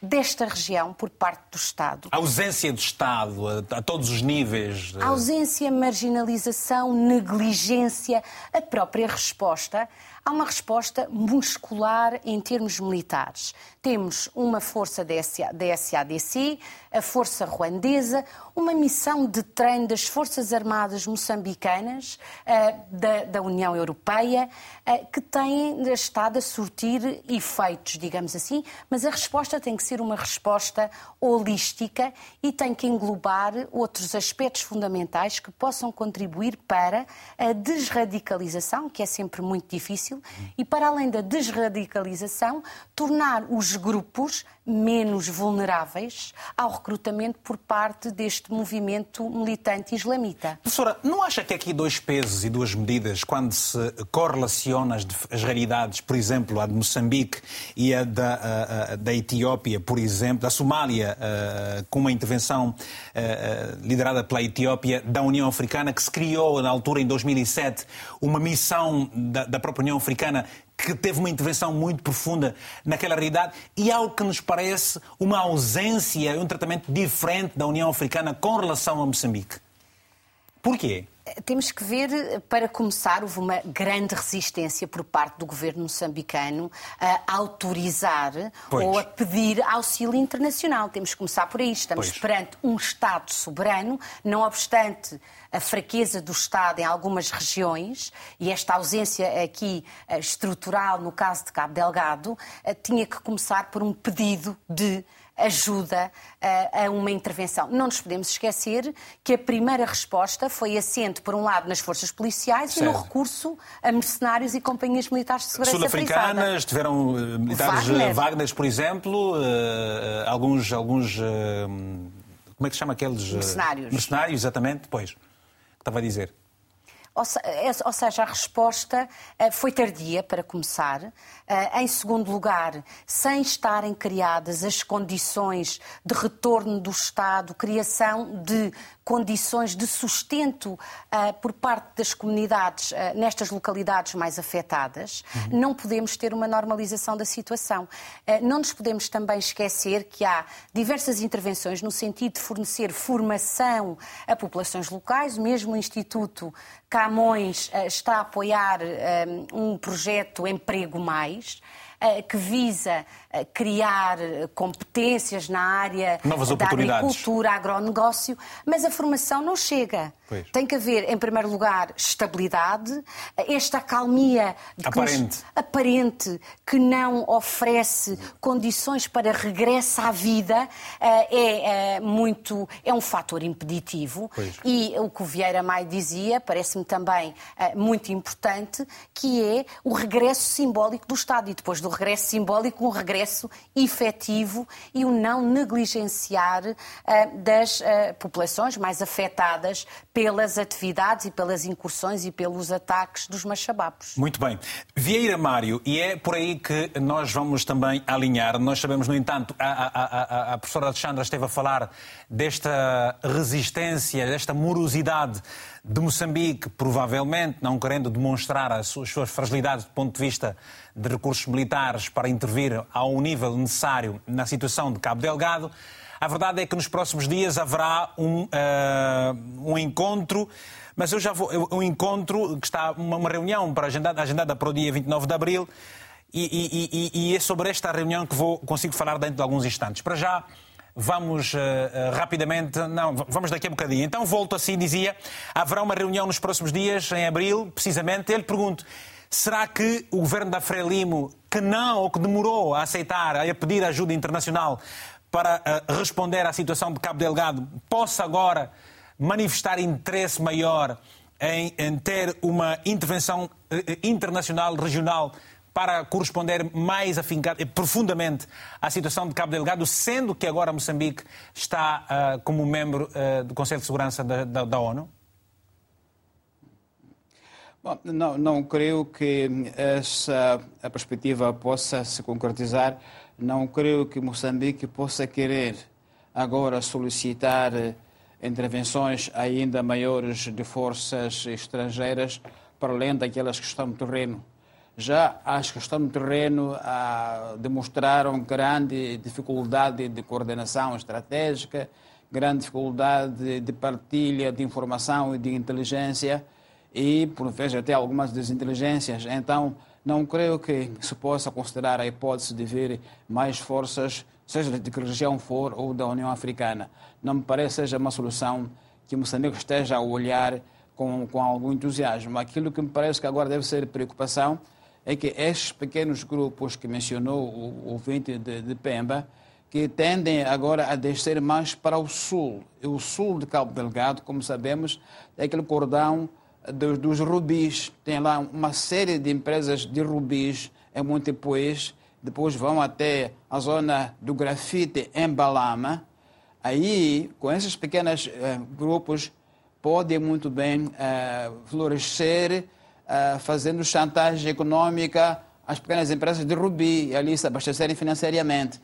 desta região por parte do Estado. A ausência do Estado a, a todos os níveis. A ausência, marginalização, negligência, a própria resposta. Há uma resposta muscular em termos militares. Temos uma força da SADC, a força ruandesa, uma missão de treino das Forças Armadas moçambicanas, eh, da, da União Europeia, eh, que têm estado a surtir efeitos, digamos assim, mas a resposta tem que ser uma resposta holística e tem que englobar outros aspectos fundamentais que possam contribuir para a desradicalização, que é sempre muito difícil, e para além da desradicalização, tornar os grupos menos vulneráveis ao recrutamento por parte deste movimento militante islamita. Professora, não acha que aqui dois pesos e duas medidas, quando se correlaciona as, as realidades, por exemplo, a de Moçambique e a da, a, a, da Etiópia, por exemplo, da Somália, a, com uma intervenção liderada pela Etiópia, da União Africana, que se criou na altura, em 2007, uma missão da, da própria União Africana que teve uma intervenção muito profunda naquela realidade e algo que nos parece uma ausência, um tratamento diferente da União Africana com relação a Moçambique. Porquê? Temos que ver, para começar, houve uma grande resistência por parte do governo moçambicano a autorizar pois. ou a pedir auxílio internacional. Temos que começar por aí. Estamos pois. perante um Estado soberano, não obstante a fraqueza do Estado em algumas regiões e esta ausência aqui eh, estrutural, no caso de Cabo Delgado, eh, tinha que começar por um pedido de ajuda a, a, uma intervenção. Não nos podemos esquecer que a primeira resposta foi assente, por um lado, nas forças policiais certo. e no recurso a mercenários e companhias militares de segurança Sul-africanas, tiveram uh, militares Wagner. Wagner, por exemplo, uh, alguns... alguns como é que se chama aqueles... Mercenários. Mercenários, exatamente, depois. Estava a dizer. Ou seja, a resposta foi tardia, para começar. Em segundo lugar, sem estarem criadas as condições de retorno do Estado, criação de condições de sustento uh, por parte das comunidades uh, nestas localidades mais afetadas, uhum. não podemos ter uma normalização da situação. Uh, não nos podemos também esquecer que há diversas intervenções no sentido de fornecer formação a populações locais, mesmo o Instituto Camões está a apoiar um projeto Emprego Mais. Eh, que visa eh, criar competências na área Novas da agricultura, agronegócio, mas a formação não chega. Pois. Tem que haver, em primeiro lugar, estabilidade, esta acalmia aparente. Nos, aparente que não oferece condições para regresso à vida eh, é, é muito é um fator impeditivo pois. e o que o Vieira Maio dizia parece-me também muito importante que é o regresso simbólico do Estado e depois do regresso simbólico um regresso efetivo e o não negligenciar das populações mais afetadas pelas atividades e pelas incursões e pelos ataques dos machabapos. Muito bem. Vieira Mário, e é por aí que nós vamos também alinhar. Nós sabemos, no entanto, a, a, a, a professora Alexandra esteve a falar desta resistência, desta morosidade de Moçambique, provavelmente não querendo demonstrar as suas fragilidades do ponto de vista de recursos militares para intervir ao nível necessário na situação de Cabo Delgado. A verdade é que nos próximos dias haverá um, uh, um encontro, mas eu já vou. Um encontro que está. Uma reunião para agendada, agendada para o dia 29 de abril. E, e, e, e, é sobre esta reunião que vou, consigo falar dentro de alguns instantes. Para já, vamos uh, uh, rapidamente. Não, vamos daqui a bocadinho. Então, volto assim, dizia. Haverá uma reunião nos próximos dias, em abril, precisamente. Ele pergunto. Será que o governo da Frelimo, que não ou que demorou a aceitar, a pedir ajuda internacional, para uh, responder à situação de Cabo Delgado possa agora manifestar interesse maior em, em ter uma intervenção uh, internacional, regional, para corresponder mais afincado, profundamente à situação de Cabo Delgado, sendo que agora Moçambique está uh, como membro do Conselho de Segurança da, da, da ONU? Bom, não, não creio que essa a perspectiva possa se concretizar não creio que Moçambique possa querer agora solicitar eh, intervenções ainda maiores de forças estrangeiras para além daquelas que estão no terreno. Já as que estão no terreno ah, demonstraram grande dificuldade de coordenação estratégica, grande dificuldade de partilha de informação e de inteligência e, por vezes, até algumas desinteligências. Então, não creio que se possa considerar a hipótese de vir mais forças, seja de que região for ou da União Africana. Não me parece seja uma solução que Moçambique esteja a olhar com, com algum entusiasmo. Aquilo que me parece que agora deve ser preocupação é que estes pequenos grupos que mencionou o ouvinte de, de Pemba, que tendem agora a descer mais para o sul. E o sul de Cabo Delgado, como sabemos, é aquele cordão dos, dos rubis. Tem lá uma série de empresas de rubis em Montepuez. Depois vão até a zona do grafite em Balama. Aí, com esses pequenos uh, grupos, podem muito bem uh, florescer, uh, fazendo chantagem econômica às pequenas empresas de rubi e ali se abastecerem financeiramente.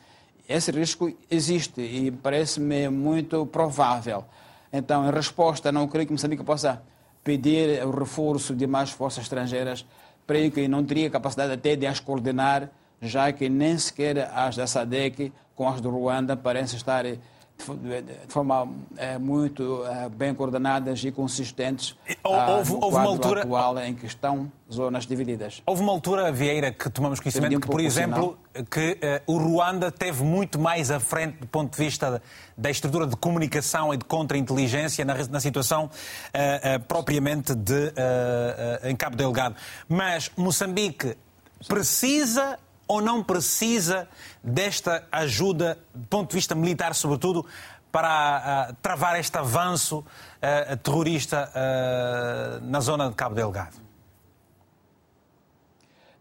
Esse risco existe e parece-me muito provável. Então, em resposta, não creio que Moçambique possa pedir o reforço de mais forças estrangeiras, creio que não teria capacidade até de as coordenar, já que nem sequer as da SADEC com as do Ruanda parecem estar de forma é, muito é, bem coordenadas e consistentes houve, no houve uma altura atual em que estão zonas divididas. Houve uma altura, Vieira, que tomamos conhecimento um que, por exemplo, que uh, o Ruanda teve muito mais à frente do ponto de vista da estrutura de comunicação e de contra-inteligência na, na, situação uh, uh, propriamente de, em Cabo Delgado. Mas Moçambique precisa ou não precisa desta ajuda, do ponto de vista militar, sobretudo, para uh, travar este avanço uh, terrorista uh, na zona de Cabo Delgado?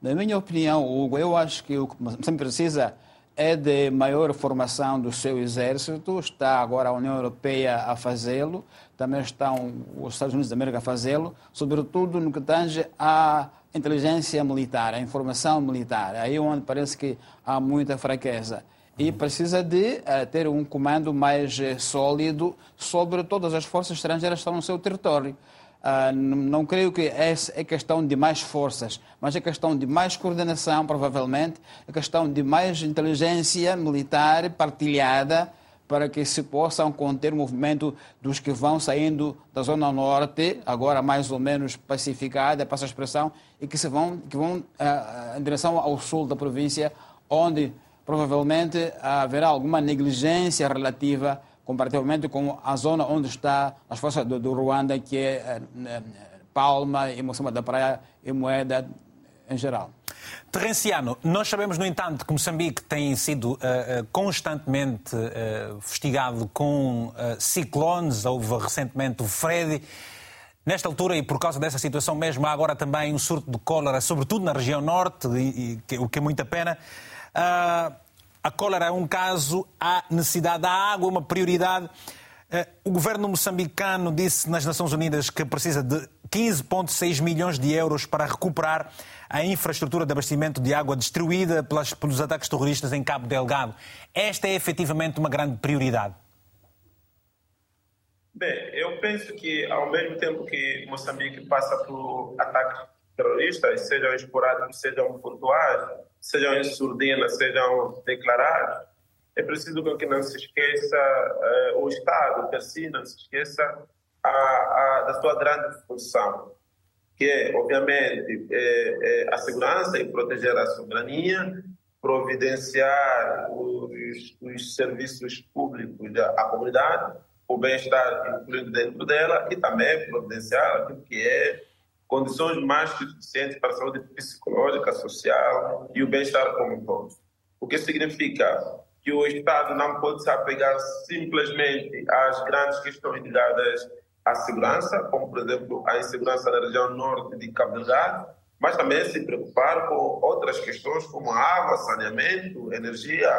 Na minha opinião, Hugo, eu acho que o que sempre precisa é de maior formação do seu exército. Está agora a União Europeia a fazê-lo, também estão os Estados Unidos da América a fazê-lo, sobretudo no que tange a inteligência militar, a informação militar. Aí é onde parece que há muita fraqueza. E precisa de uh, ter um comando mais uh, sólido sobre todas as forças estrangeiras que estão no seu território. Uh, não creio que essa é questão de mais forças, mas é questão de mais coordenação, provavelmente, é questão de mais inteligência militar partilhada, para que se possam conter o movimento dos que vão saindo da Zona Norte, agora mais ou menos pacificada, passa a expressão, e que, se vão, que vão uh, em direção ao sul da província, onde provavelmente haverá alguma negligência relativa comparativamente com a zona onde está as forças do, do Ruanda, que é uh, Palma e Moçambique da Praia e Moeda em geral. Terrenciano, nós sabemos, no entanto, que Moçambique tem sido uh, constantemente uh, festigado com uh, ciclones. Houve recentemente o Freddy. Nesta altura, e por causa dessa situação mesmo, há agora também um surto de cólera, sobretudo na região norte, e, e, o que é muita pena. A cólera é um caso, há necessidade da água, uma prioridade. Eh, o governo moçambicano disse nas Nações Unidas que precisa de 15,6 milhões de euros para recuperar a infraestrutura de abastecimento de água destruída pelos ataques terroristas em Cabo Delgado. Esta é efetivamente uma grande prioridade. Bem, eu penso que ao mesmo tempo que Moçambique passa por ataques terroristas, sejam esporádicos, sejam pontuais, sejam em surdina, sejam declarados, é preciso que não se esqueça uh, o Estado, que assim não se esqueça a, a, da sua grande função, que é, obviamente, é, é a segurança e proteger a soberania, providenciar os, os serviços públicos à comunidade, o bem-estar incluído dentro dela e também providenciar aquilo que é condições mais que suficientes para a saúde psicológica, social e o bem-estar como um todo. O que significa que o Estado não pode se apegar simplesmente às grandes questões ligadas à segurança, como, por exemplo, a insegurança na região norte de Cabo Delgado, mas também se preocupar com outras questões como água, saneamento, energia,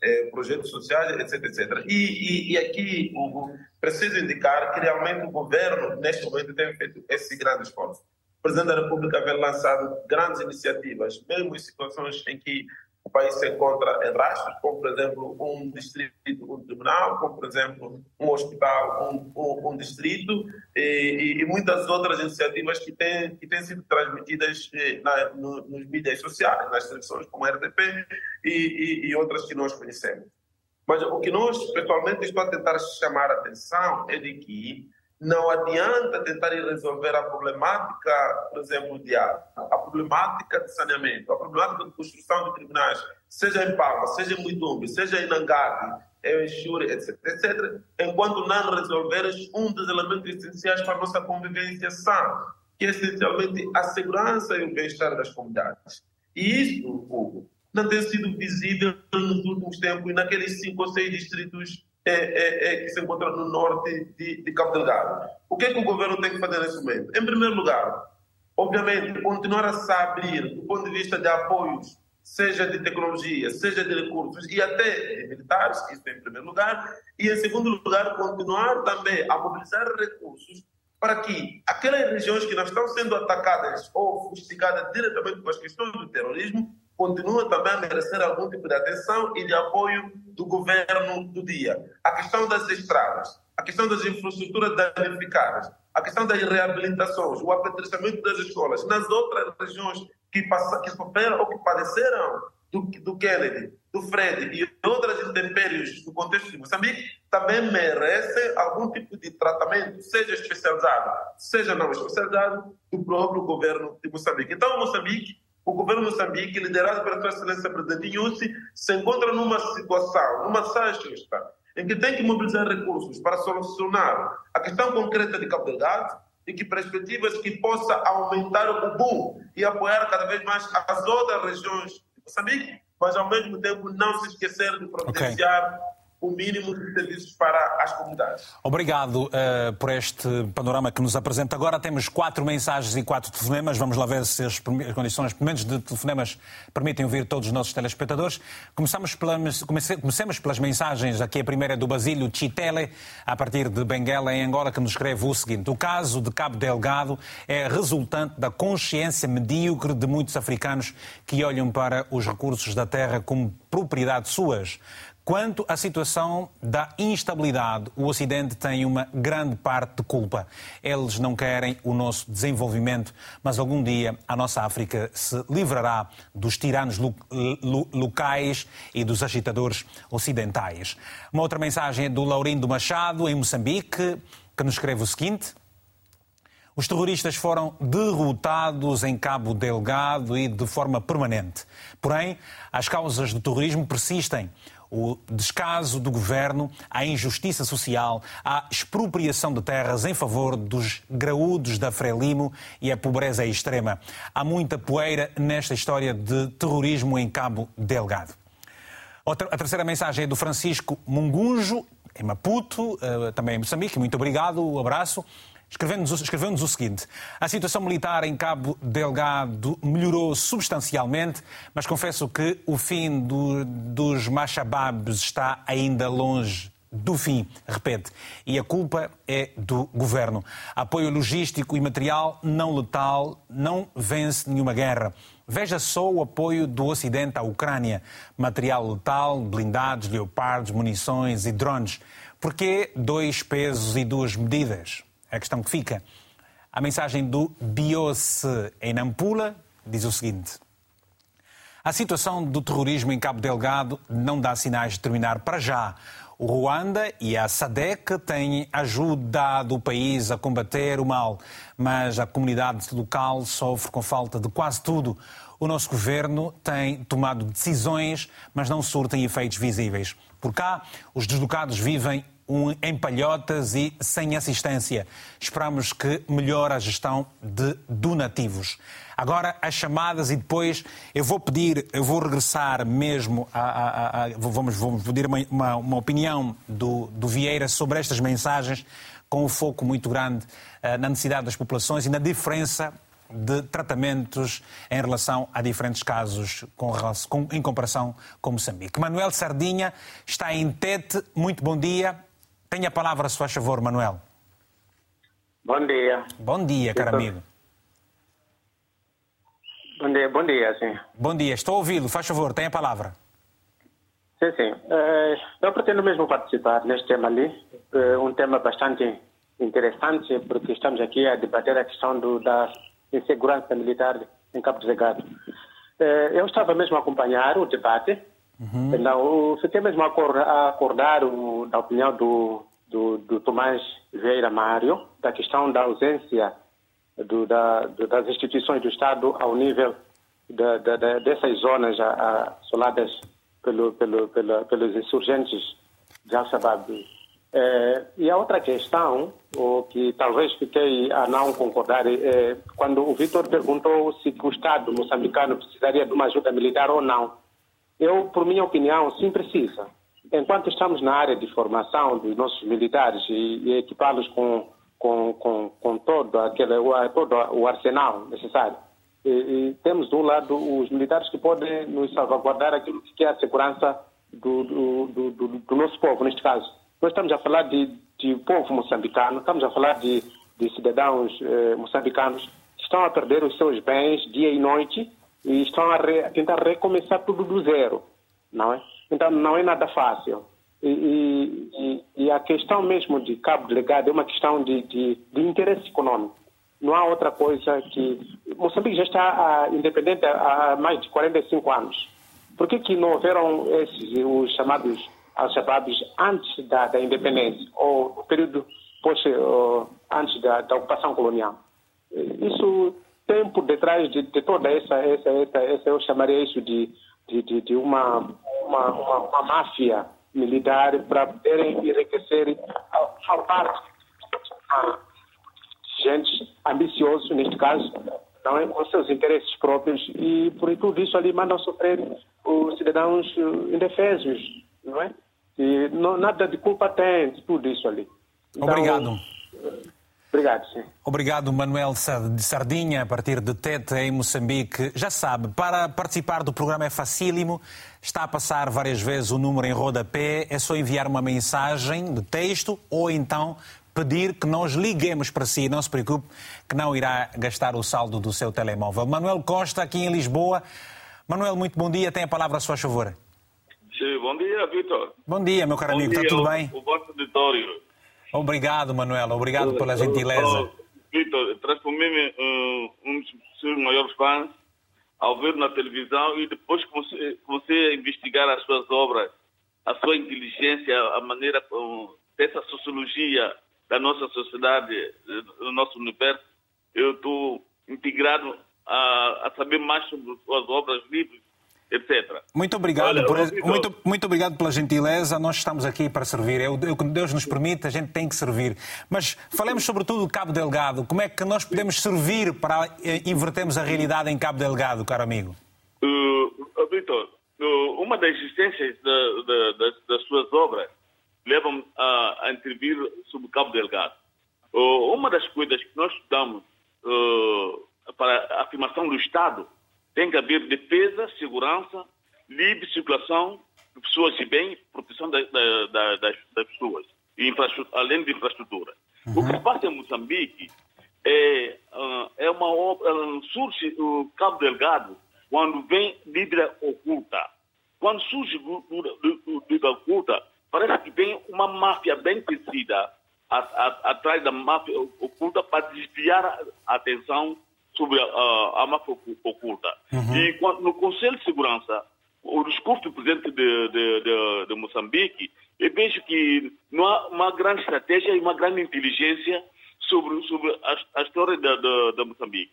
eh, projetos sociais, etc. etc. E, e, e aqui, Hugo, preciso indicar que realmente o governo, neste momento, tem feito esse grande esforço. Presidente da República vem lançado grandes iniciativas, mesmo em situações em que o país se encontra em rastros, como, por exemplo, um distrito, um tribunal, como, por exemplo, um hospital, um, um, um distrito, e, e, muitas outras iniciativas que têm, que têm sido transmitidas eh, na, no, nos mídias sociais, nas televisões como a RTP e, e, outras que nós conhecemos. Mas o que nós, pessoalmente, estou a tentar chamar a atenção é de que não adianta tentar resolver a problemática, por exemplo, de água, a problemática de saneamento, a problemática de construção de tribunais, seja em Palma, seja em Muitumbi, seja em Nangabe, em Xure, etc, etc, enquanto não resolveres um dos elementos essenciais para a nossa convivência sã, que é essencialmente a segurança e o bem-estar das comunidades. E isso, Hugo, não tem sido visível nos últimos tempos naqueles cinco ou seis distritos é, é, que se encontra no norte de, de Cabo Delgado. O que é que o governo tem que fazer nesse momento? Em primeiro lugar, obviamente, continuar a se abrir do ponto de vista de apoios, seja de tecnologia, seja de recursos e até de militares, isso em primeiro lugar, e em segundo lugar, continuar também a mobilizar recursos para que aquelas regiões que não estão sendo atacadas ou fustigadas diretamente com as questões do terrorismo continua também a merecer algum tipo de atenção e de apoio do governo do dia. A questão das estradas, a questão das infraestruturas danificadas, a questão das reabilitações, o apetrechamento das escolas, nas outras regiões que, passa, que sofreram ou que padeceram do, do Kennedy, do Fred e outras intempéries no contexto de Moçambique, também merecem algum tipo de tratamento, seja especializado, seja não especializado, do próprio governo de Moçambique. Então, Moçambique o governo de Moçambique, liderado pela sua excelência presidente Inhusi, se encontra numa situação, numa justa, em que tem que mobilizar recursos para solucionar a questão concreta de Cabo Delgado e que perspectivas que possa aumentar o boom e apoiar cada vez mais as outras regiões de Moçambique, mas ao mesmo tempo não se esquecer de providenciar okay o mínimo de serviços para as comunidades. Obrigado uh, por este panorama que nos apresenta. Agora temos quatro mensagens e quatro telefonemas. Vamos lá ver se as, as condições, pelo menos de telefonemas, permitem ouvir todos os nossos telespectadores. Começamos pela, comece, comecemos pelas mensagens. Aqui a primeira é do Basílio Chitele, a partir de Benguela, em Angola, que nos escreve o seguinte. O caso de Cabo Delgado é resultante da consciência medíocre de muitos africanos que olham para os recursos da terra como propriedade suas. Quanto à situação da instabilidade, o Ocidente tem uma grande parte de culpa. Eles não querem o nosso desenvolvimento, mas algum dia a nossa África se livrará dos tiranos locais e dos agitadores ocidentais. Uma outra mensagem é do Laurindo Machado, em Moçambique, que nos escreve o seguinte. Os terroristas foram derrotados em Cabo Delgado e de forma permanente. Porém, as causas do terrorismo persistem o descaso do governo, a injustiça social, a expropriação de terras em favor dos graúdos da Frelimo e a pobreza extrema. Há muita poeira nesta história de terrorismo em Cabo Delgado. a terceira mensagem é do Francisco Mungunjo, em Maputo, eh, também em Moçambique. Muito obrigado, um abraço. Escreveu-nos escreveu o seguinte: a situação militar em Cabo Delgado melhorou substancialmente, mas confesso que o fim do, dos Machababs está ainda longe do fim, repete. E a culpa é do governo. Apoio logístico e material não letal não vence nenhuma guerra. Veja só o apoio do Ocidente à Ucrânia: material letal, blindados, leopardos, munições e drones. Por que dois pesos e duas medidas? A questão que fica. A mensagem do Biose em Nampula diz o seguinte. A situação do terrorismo em Cabo Delgado não dá sinais de terminar para já. O Ruanda e a SADEC têm ajudado o país a combater o mal, mas a comunidade local sofre com falta de quase tudo. O nosso governo tem tomado decisões, mas não surtem efeitos visíveis. Por cá, os deslocados vivem um, em palhotas e sem assistência. Esperamos que melhore a gestão de donativos. Agora as chamadas e depois eu vou pedir, eu vou regressar mesmo a, a, a vamos, vamos pedir uma, uma, uma opinião do, do, Vieira sobre estas mensagens com um foco muito grande uh, na necessidade das populações e na diferença de tratamentos em relação a diferentes casos com, com, em comparação com Moçambique. Manuel Sardinha está em Tete. Muito bom dia. Tenha a palavra, se faz favor, Manuel. Bom dia. Bom dia, caro amigo. Bom dia, bom dia, sim. Bom dia, estou a ouvi-lo, faz favor, tem a palavra. Sim, sim. Uh, eu pretendo mesmo participar neste tema ali, uh, um tema bastante interessante, porque estamos aqui a debater a questão do, da insegurança militar em Cabo Delgado. Uh, eu estava mesmo a acompanhar o debate, uhum. então fiquei mesmo a acordar o, da opinião do, do, do Tomás Vieira Mário, da questão da ausência do, da, das instituições do Estado ao nível da, da, dessas zonas assoladas pelo, pelo, pelo, pelos insurgentes de Al-Shabaab. É, e a outra questão, o que talvez fiquei a não concordar, é quando o Vitor perguntou se o Estado moçambicano precisaria de uma ajuda militar ou não. Eu, por minha opinião, sim precisa. Enquanto estamos na área de formação dos nossos militares e, e equipá-los com com, com, com todo, aquele, todo o arsenal necessário. E, e, temos, do lado, os militares que podem nos salvaguardar aquilo que é a segurança do, do, do, do nosso povo, neste caso. Nós estamos a falar de, de povo moçambicano, estamos a falar de, de cidadãos eh, moçambicanos que estão a perder os seus bens dia e noite e estão a, re, a tentar recomeçar tudo do zero, não é? Então, não é nada fácil. E, e, e, a questão mesmo de Cabo Delegado é uma questão de, de, de interesse econômico. Não há outra coisa que. Moçambique já está uh, independente há mais de 45 anos. Por que, que não houveram esses, os chamados al-Shabaabs antes da, da, independência, ou no período pois, uh, antes da, da, ocupação colonial? Isso tem por detrás de, de toda essa, essa, essa, essa, eu chamaria isso de, de, de uma, uma, uma, uma máfia militar para poderem enriquecer, salvar gente ambicioso, neste caso, não é, com seus interesses próprios e por tudo isso ali mandam sofrer os cidadãos eh, indefesos, não é? E não, nada de culpa tem de tudo isso ali. Então, Obrigado. Obrigado, sim. Obrigado, Manuel de Sardinha, a partir de Tete, em Moçambique. Já sabe, para participar do programa é facílimo. Está a passar várias vezes o número em rodapé. É só enviar uma mensagem de texto ou então pedir que nós liguemos para si. Não se preocupe, que não irá gastar o saldo do seu telemóvel. Manuel Costa, aqui em Lisboa. Manuel, muito bom dia. Tem a palavra a sua favor. Sim, bom dia, Vitor. Bom dia, meu caro bom amigo. Dia, Está tudo bem? O vosso auditório. Obrigado, Manuel. Obrigado pela gentileza. Vitor, transformei-me um dos seus maiores fãs ao ver na televisão e depois comecei, comecei a investigar as suas obras, a sua inteligência, a maneira dessa sociologia da nossa sociedade, do nosso universo. Eu estou integrado a, a saber mais sobre suas obras, livros etc. Muito obrigado, Olha, por, muito, muito obrigado pela gentileza. Nós estamos aqui para servir. Eu, eu, quando Deus nos permite, a gente tem que servir. Mas falemos sobretudo do Cabo Delgado. Como é que nós podemos servir para eh, invertermos a realidade em Cabo Delgado, caro amigo? Uh, Vitor, uh, uma das existências das, das, suas obras leva-me a, a intervir sobre Cabo Delgado. Uh, uma das coisas que nós estudamos para a afirmação do Estado tem que haver defesa, segurança, livre circulação de pessoas de bem, proteção da, da, da, das, das pessoas, além de infraestrutura. Uhum. O que se passa em Moçambique é, uh, é uma obra, uh, surge o Cabo Delgado quando vem Líbia oculta. Quando surge Líbia oculta, parece que vem uma máfia bem tecida atrás da máfia oculta para desviar a atenção sobre a, a máfia oculta. Uhum. E quando, no Conselho de Segurança, o discurso do presidente de, de, de, de Moçambique, eu vejo que não há uma grande estratégia e uma grande inteligência sobre, sobre a, a história da, da, da, Moçambique.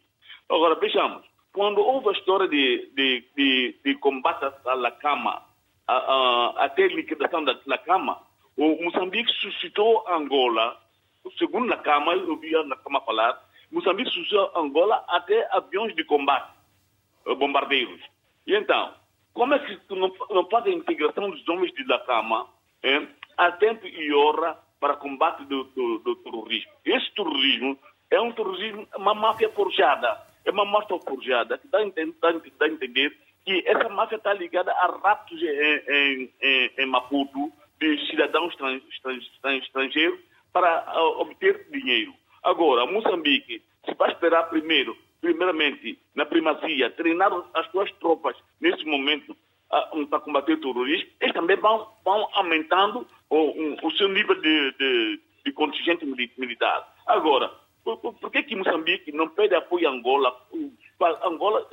Agora, vejamos, quando houve a história de, de, de, de combate à Lacama, a, a, até a liquidação da Lacama, o Moçambique suscitou Angola, segundo a Lacama, eu ouvi a Lacama falar, Moçambique suscitou Angola até aviões de combate, eh, bombardeiros. E então, como é que não, não faz a integração dos homens de Lacama hein, a tempo e hora para combate do, do, do, terrorismo? Esse terrorismo é um terrorismo, uma máfia forjada. É uma máfia forjada que dá a entender, que essa máfia está ligada a raptos em, em, em, em Maputo de cidadãos estrangeiros para uh, obter dinheiro. Agora, Moçambique, se vai esperar primeiro, primeiramente, na primazia, treinar as suas tropas nesse momento uh, para combater o terrorismo, eles também vão, vão aumentando o, um, o seu nível de, de, de contingente militar. Agora, por, por, que, que Moçambique não pede apoio a Angola? Para Angola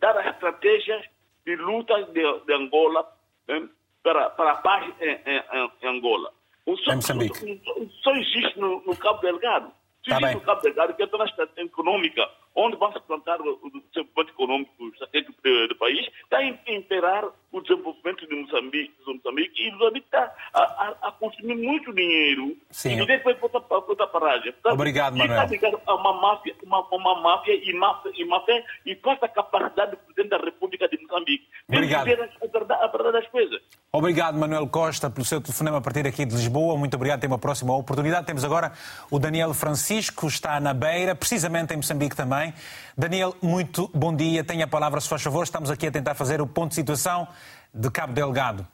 dar as estratégias de luta de, de Angola né, para, para a paz em, em, em Angola. O só, Moçambique. Só, existe no, no Cabo Delgado. Tá existe no Cabo Delgado, que é toda a econômica, onde se plantar o, desenvolvimento econômico estratégico do, do país, está a imperar o desenvolvimento de Moçambique, de Moçambique e Moçambique está a, a, a, consumir muito dinheiro Sim. e depois volta para outra paragem. Portanto, Obrigado, Manuel. Está ligado a uma máfia, uma, uma máfia e máfia, e máfia e falta capacidade do Presidente da República de Moçambique Obrigado. a a verdade das coisas. Obrigado, Manuel Costa, pelo seu telefonema a partir aqui de Lisboa. Muito obrigado. Tem uma próxima oportunidade. Temos agora o Daniel Francisco, está na Beira, precisamente em Moçambique também. Daniel, muito bom dia. Tenha a palavra, se faz favor. Estamos aqui a tentar fazer o ponto de situação de Cabo Delgado.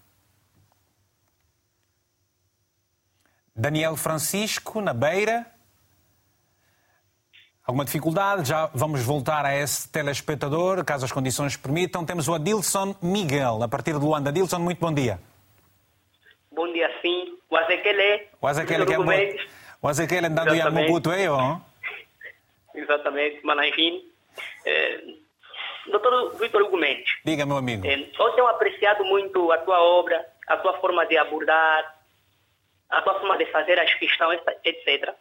Daniel Francisco, na Beira. Alguma dificuldade? Já vamos voltar a esse telespectador, caso as condições permitam. Temos o Adilson Miguel, a partir de Luanda. Adilson, muito bom dia. Bom dia, sim. O Ezequiel O Ezequiel que é bom. O Ezequiel andando em Mobutu, é ó? Exatamente, mas enfim. É... Doutor Vitor Hugo Mendes. Diga, meu amigo. É, eu tenho apreciado muito a tua obra, a tua forma de abordar, a tua forma de fazer as questões, etc.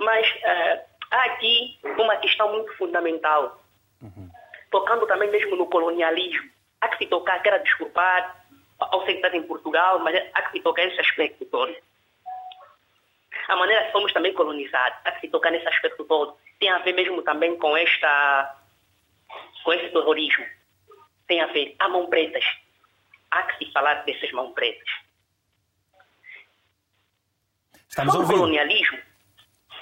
Mas é, há aqui uma questão muito fundamental, uhum. tocando também mesmo no colonialismo. Há que se tocar, quero desculpar ao ser em Portugal, mas há que se tocar nesse aspecto todo. A maneira que fomos também colonizados, há que se tocar nesse aspecto todo. Tem a ver mesmo também com esta com esse terrorismo. Tem a ver, há mão pretas. Há que se falar dessas mãos pretas. Estamos Sobre o colonialismo,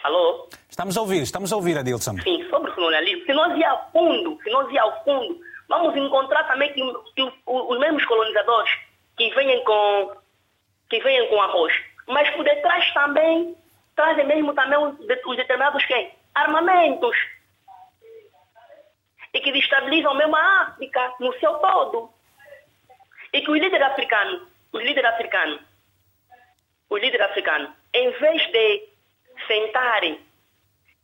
Alô? Estamos a ouvir, estamos a ouvir, Adilson. Sim, sobre o colonialismo. Se nós ir ao fundo, se nós ir ao fundo, vamos encontrar também que, que os mesmos colonizadores que vêm com que vêm com arroz, mas por detrás também trazem mesmo também os, os determinados quem? Armamentos. E que destabilizam mesmo a África no seu todo. E que os líderes africanos, os líderes africanos, os líderes africanos, em vez de sentarem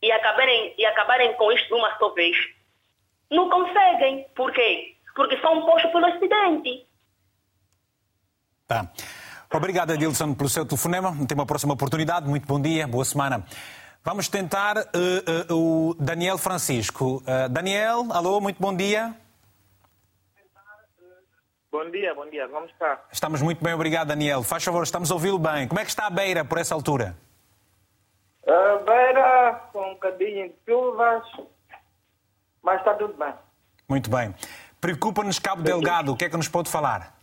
e acabarem, e acabarem com isto de uma só vez. Não conseguem. Por quê? Porque são postos pelo Ocidente. Tá. Obrigado, Adilson, pelo seu telefonema. Tem uma próxima oportunidade. Muito bom dia, boa semana. Vamos tentar uh, uh, o Daniel Francisco. Uh, Daniel, alô, muito bom dia. Bom dia, bom dia. Como está? Estamos muito bem, obrigado, Daniel. Faz favor, estamos a ouvi-lo bem. Como é que está a beira por essa altura? Uh, beira com um bocadinho de chuvas, mas está tudo bem. Muito bem. Preocupa-nos Cabo Delgado, o que é que nos pode falar?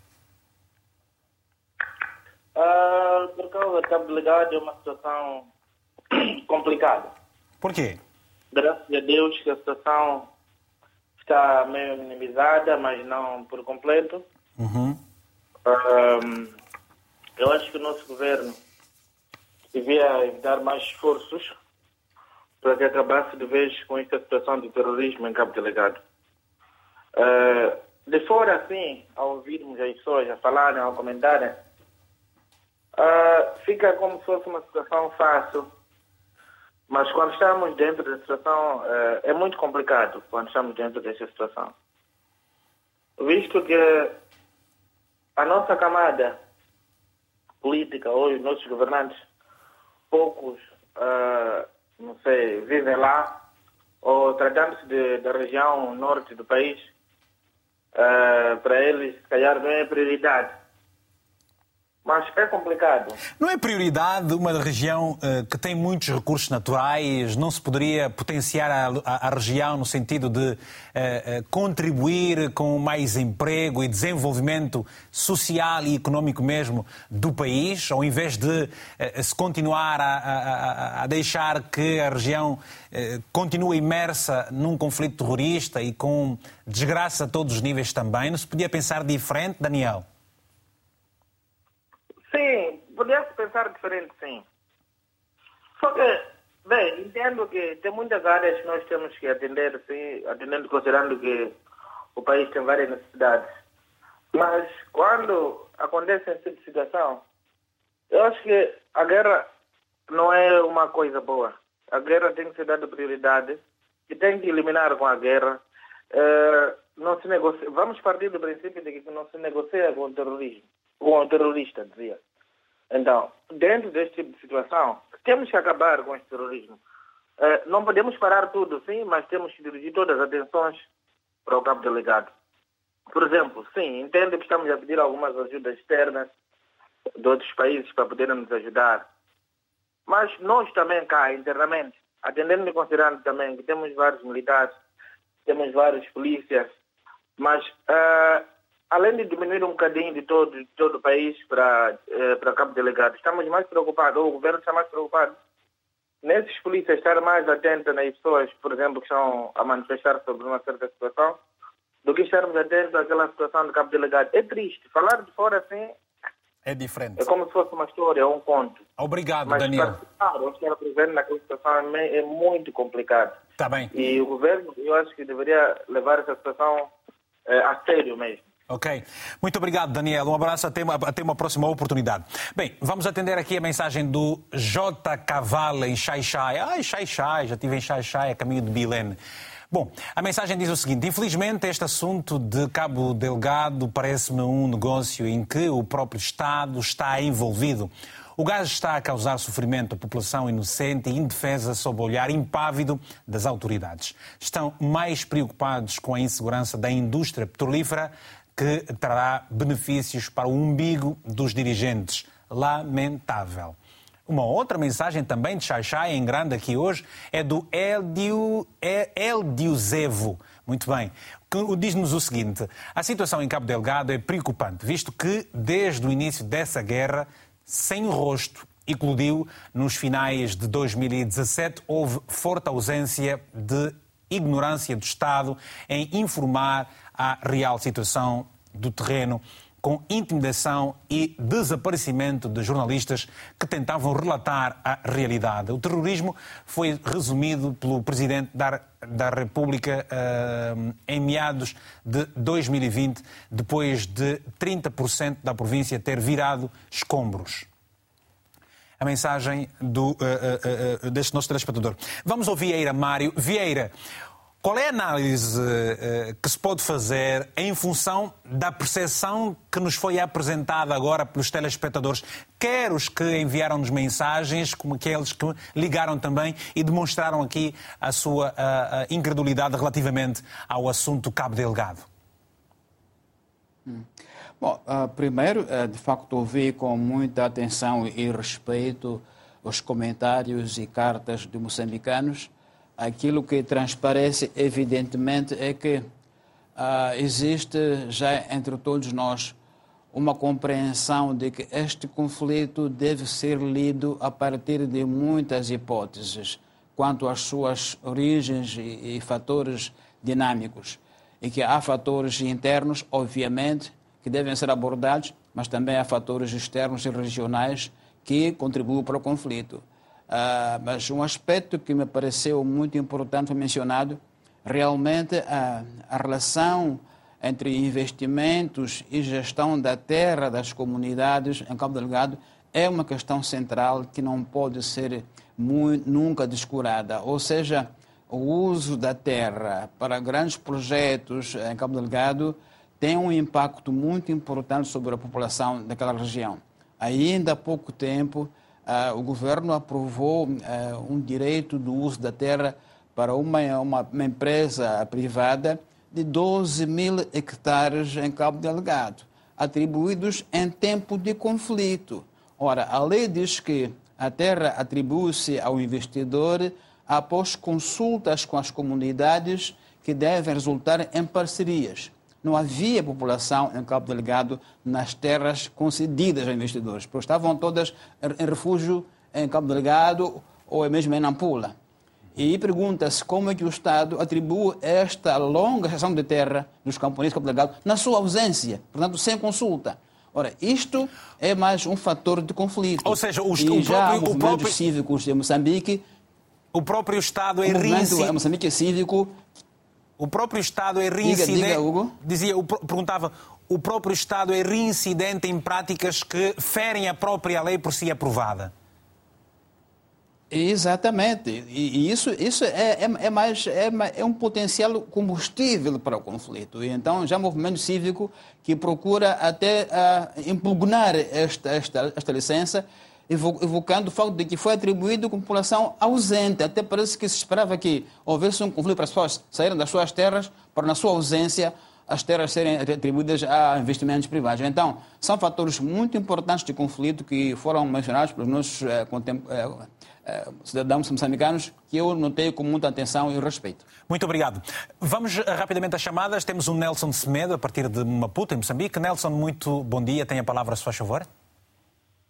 Uh, por causa de Cabo Delgado é uma situação complicada. Por quê? Graças a Deus que a situação está meio minimizada, mas não por completo. Uhum. Uh, eu acho que o nosso governo devia dar mais esforços para que acabasse de vez com esta situação de terrorismo em Cabo Delegado. Uh, de fora, assim, ao ouvirmos as pessoas a falarem, a comentarem, uh, fica como se fosse uma situação fácil. Mas quando estamos dentro da situação, uh, é muito complicado quando estamos dentro dessa situação. Visto que a nossa camada política, ou os nossos governantes, poucos, uh, não sei, vivem lá, ou tratando-se da região norte do país, uh, para eles, se calhar, não é prioridade. Mas é complicado. Não é prioridade uma região uh, que tem muitos recursos naturais? Não se poderia potenciar a, a, a região no sentido de uh, uh, contribuir com mais emprego e desenvolvimento social e económico mesmo do país, ao invés de se continuar a, a, deixar que a região continue imersa num conflito terrorista e com desgraça a todos os níveis também? Não se podia pensar diferente, Daniel? Sim, podia-se pensar diferente, sim. Só que, bem, entendo que tem muitas áreas que nós temos que atender, sim, atendendo, considerando que o país tem várias necessidades. Mas quando acontece essa situação, eu acho que a guerra não é uma coisa boa. A guerra tem que ser dada prioridade e tem que eliminar com a guerra. Uh, não se negocia. Vamos partir do princípio de que não se negocia com o terrorismo com o terrorista, dizia. Então, dentro deste tipo de situação, temos que acabar com este terrorismo. Uh, não podemos parar tudo, sim, mas temos que dirigir todas as atenções para o cabo delegado. Por exemplo, sim, entendo que estamos a pedir algumas ajudas externas de outros países para poderem nos ajudar. Mas nós também cá, internamente, atendendo e considerando também que temos vários militares, temos vários polícias, mas uh, além de diminuir um bocadinho de todo, de todo o país para, eh, para Cabo Delegado, estamos mais preocupados, ou o governo está mais preocupado, nesses polícias estar mais atentos nas pessoas, por exemplo, que estão a manifestar sobre uma certa situação, do que estarmos atentos àquela situação de Cabo Delegado. É triste. Falar de fora assim. É diferente. É como se fosse uma história, um conto. Obrigado, Mas Daniel. Mas ou estar presente naquela situação é, é muito complicado. Está bem. E o governo, eu acho que deveria levar essa situação é, a sério mesmo. Ok. Muito obrigado, Daniel. Um abraço até uma, até uma próxima oportunidade. Bem, vamos atender aqui a mensagem do J. Cavala em Xai-Xai. Ai, Xai-Xai, já estive em Xai-Xai, a caminho de Bilene. Bom, a mensagem diz o seguinte: infelizmente, este assunto de Cabo Delgado parece-me um negócio em que o próprio Estado está envolvido. O gás está a causar sofrimento à população inocente e indefesa sob o olhar impávido das autoridades. Estão mais preocupados com a insegurança da indústria petrolífera que trará benefícios para o umbigo dos dirigentes. Lamentável. Uma outra mensagem também de Xaixai, em grande aqui hoje, é do Eldio, Eldiozevo. Muito bem. Diz-nos o seguinte: a situação em Cabo Delgado é preocupante, visto que, desde o início dessa guerra, sem rosto, eclodiu nos finais de 2017, houve forte ausência de ignorância do Estado em informar a real situação do terreno, com intimidação e desaparecimento de jornalistas que tentavam relatar a realidade. O terrorismo foi resumido pelo Presidente da, da República uh, em meados de 2020, depois de 30% da província ter virado escombros a mensagem do, uh, uh, uh, deste nosso telespectador. Vamos ouvir Vieira Mário. Vieira, qual é a análise uh, que se pode fazer em função da percepção que nos foi apresentada agora pelos telespectadores, quer os que enviaram-nos mensagens, como aqueles que ligaram também e demonstraram aqui a sua uh, incredulidade relativamente ao assunto Cabo Delgado? Hum. Bom, uh, primeiro, de facto, ouvi com muita atenção e respeito os comentários e cartas de moçambicanos aquilo que transparece evidentemente é que uh, existe já entre todos nós uma compreensão de que este conflito deve ser lido a partir de muitas hipóteses quanto às suas origens e, e fatores dinâmicos. E que há fatores internos, obviamente, que devem ser abordados, mas também há fatores externos e regionais que contribuiu para o conflito. Uh, mas um aspecto que me pareceu muito importante foi mencionado, realmente a, a relação entre investimentos e gestão da terra das comunidades em Cabo Delgado é uma questão central que não pode ser muito, nunca descurada. Ou seja, o uso da terra para grandes projetos em Cabo Delgado tem um impacto muito importante sobre a população daquela região. Ainda há pouco tempo, o governo aprovou uh, um direito do uso da terra para uma, uma, uma, empresa privada de 12 mil hectares em Cabo Delgado, atribuídos em tempo de conflito. Ora, a lei diz que a terra atribui-se ao investidor após consultas com as comunidades que devem resultar em parcerias. Não havia população em Cabo Delgado nas terras concedidas a investidores, porque estavam todas em refúgio em Cabo Delgado ou mesmo em Nampula. E pergunta-se como é que o Estado atribui esta longa gestão de terra dos camponeses de Cabo Delgado na sua ausência, portanto, sem consulta. Ora, isto é mais um fator de conflito. Ou seja, o, e o já próprio, o próprio... cívicos de Moçambique o próprio Estado é. Moçambique é cívico. O próprio Estado é reincidente. Diga, diga, Hugo. Dizia, perguntava, o próprio Estado é reincidente em práticas que ferem a própria lei por si aprovada. Exatamente. E, isso, isso é, é, é mais, é, é, um potencial combustível para o conflito. E então, já o movimento cívico que procura até uh, impugnar esta, esta, esta licença evocando o facto de que foi atribuído com população ausente. Até parece que se esperava que houvesse um conflito para as pessoas saírem das suas terras, para na sua ausência as terras serem atribuídas a investimentos privados. Então, são fatores muito importantes de conflito que foram mencionados pelos nossos eh, eh, eh, cidadãos moçambicanos que eu notei com muita atenção e respeito. Muito obrigado. Vamos rapidamente às chamadas. Temos o Nelson Semedo, a partir de Maputo, em Moçambique. Nelson, muito bom dia. Tem a palavra, se faz favor.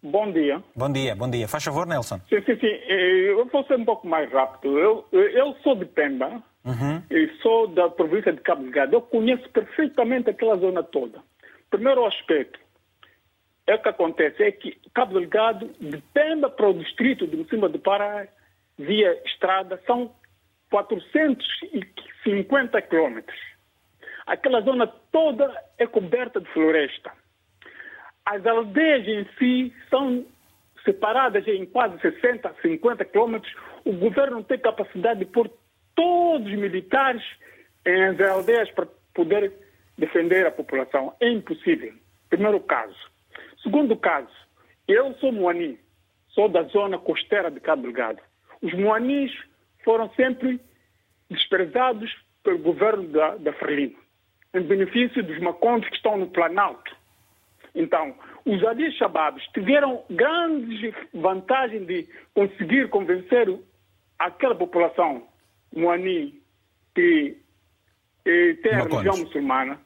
Bom dia. Bom dia, bom dia. Faz favor, Nelson. Sim, sim, sim. Eh, eu vou ser um pouco mais rápido. Eu, eu sou de Pemba uhum. e sou da província de Cabo Delgado. Eu conheço perfeitamente aquela zona toda. Primeiro aspecto é o que acontece é que Cabo Delgado, de Pemba para o distrito de Mocimba do Pará, via estrada, são 450 quilômetros. Aquela zona toda é coberta de floresta. As aldeias em si são separadas em quase 60, 50 quilômetros. O governo tem capacidade de pôr todos os militares em aldeias para poder defender a população. É impossível. Primeiro caso. Segundo caso, eu sou moani, sou da zona costeira de Cabo Delgado. Os moanis foram sempre desprezados pelo governo da, da em benefício dos macondes que estão no Planalto. Então, os Ali Shababs tiveram grandes vantagens de conseguir convencer aquela população Moani que, que tem a religião muçulmana.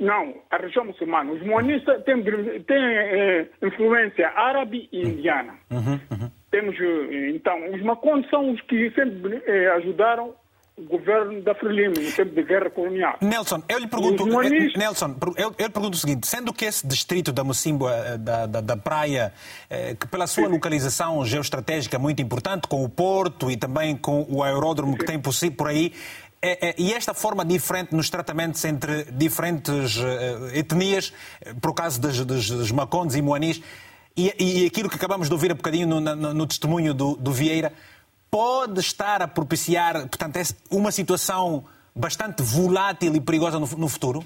Não, a religião muçulmana. Os Moanis têm, têm é, influência árabe e indiana. Uhum, uhum. Temos, eh, então, os Macondes são os que sempre é, ajudaram governo da Frelimo no tempo de guerra colonial. Nelson, eu lhe pergunto, Monis... Nelson, eu, eu lhe pergunto o seguinte, sendo que esse distrito da Mocimboa, eh, da, da, da, praia, eh, que pela sua Sim. localização geoestratégica é muito importante, com o porto e também com o aeródromo Sim. que tem por, si, por aí, é, é, e esta forma diferente nos tratamentos entre diferentes uh, etnias, por caso dos, dos, dos Macondes e Moanis, e, e, aquilo que acabamos de ouvir há bocadinho no, no, no testemunho do, do Vieira, pode estar a propiciar, portanto, é uma situação bastante volátil e perigosa no, no futuro?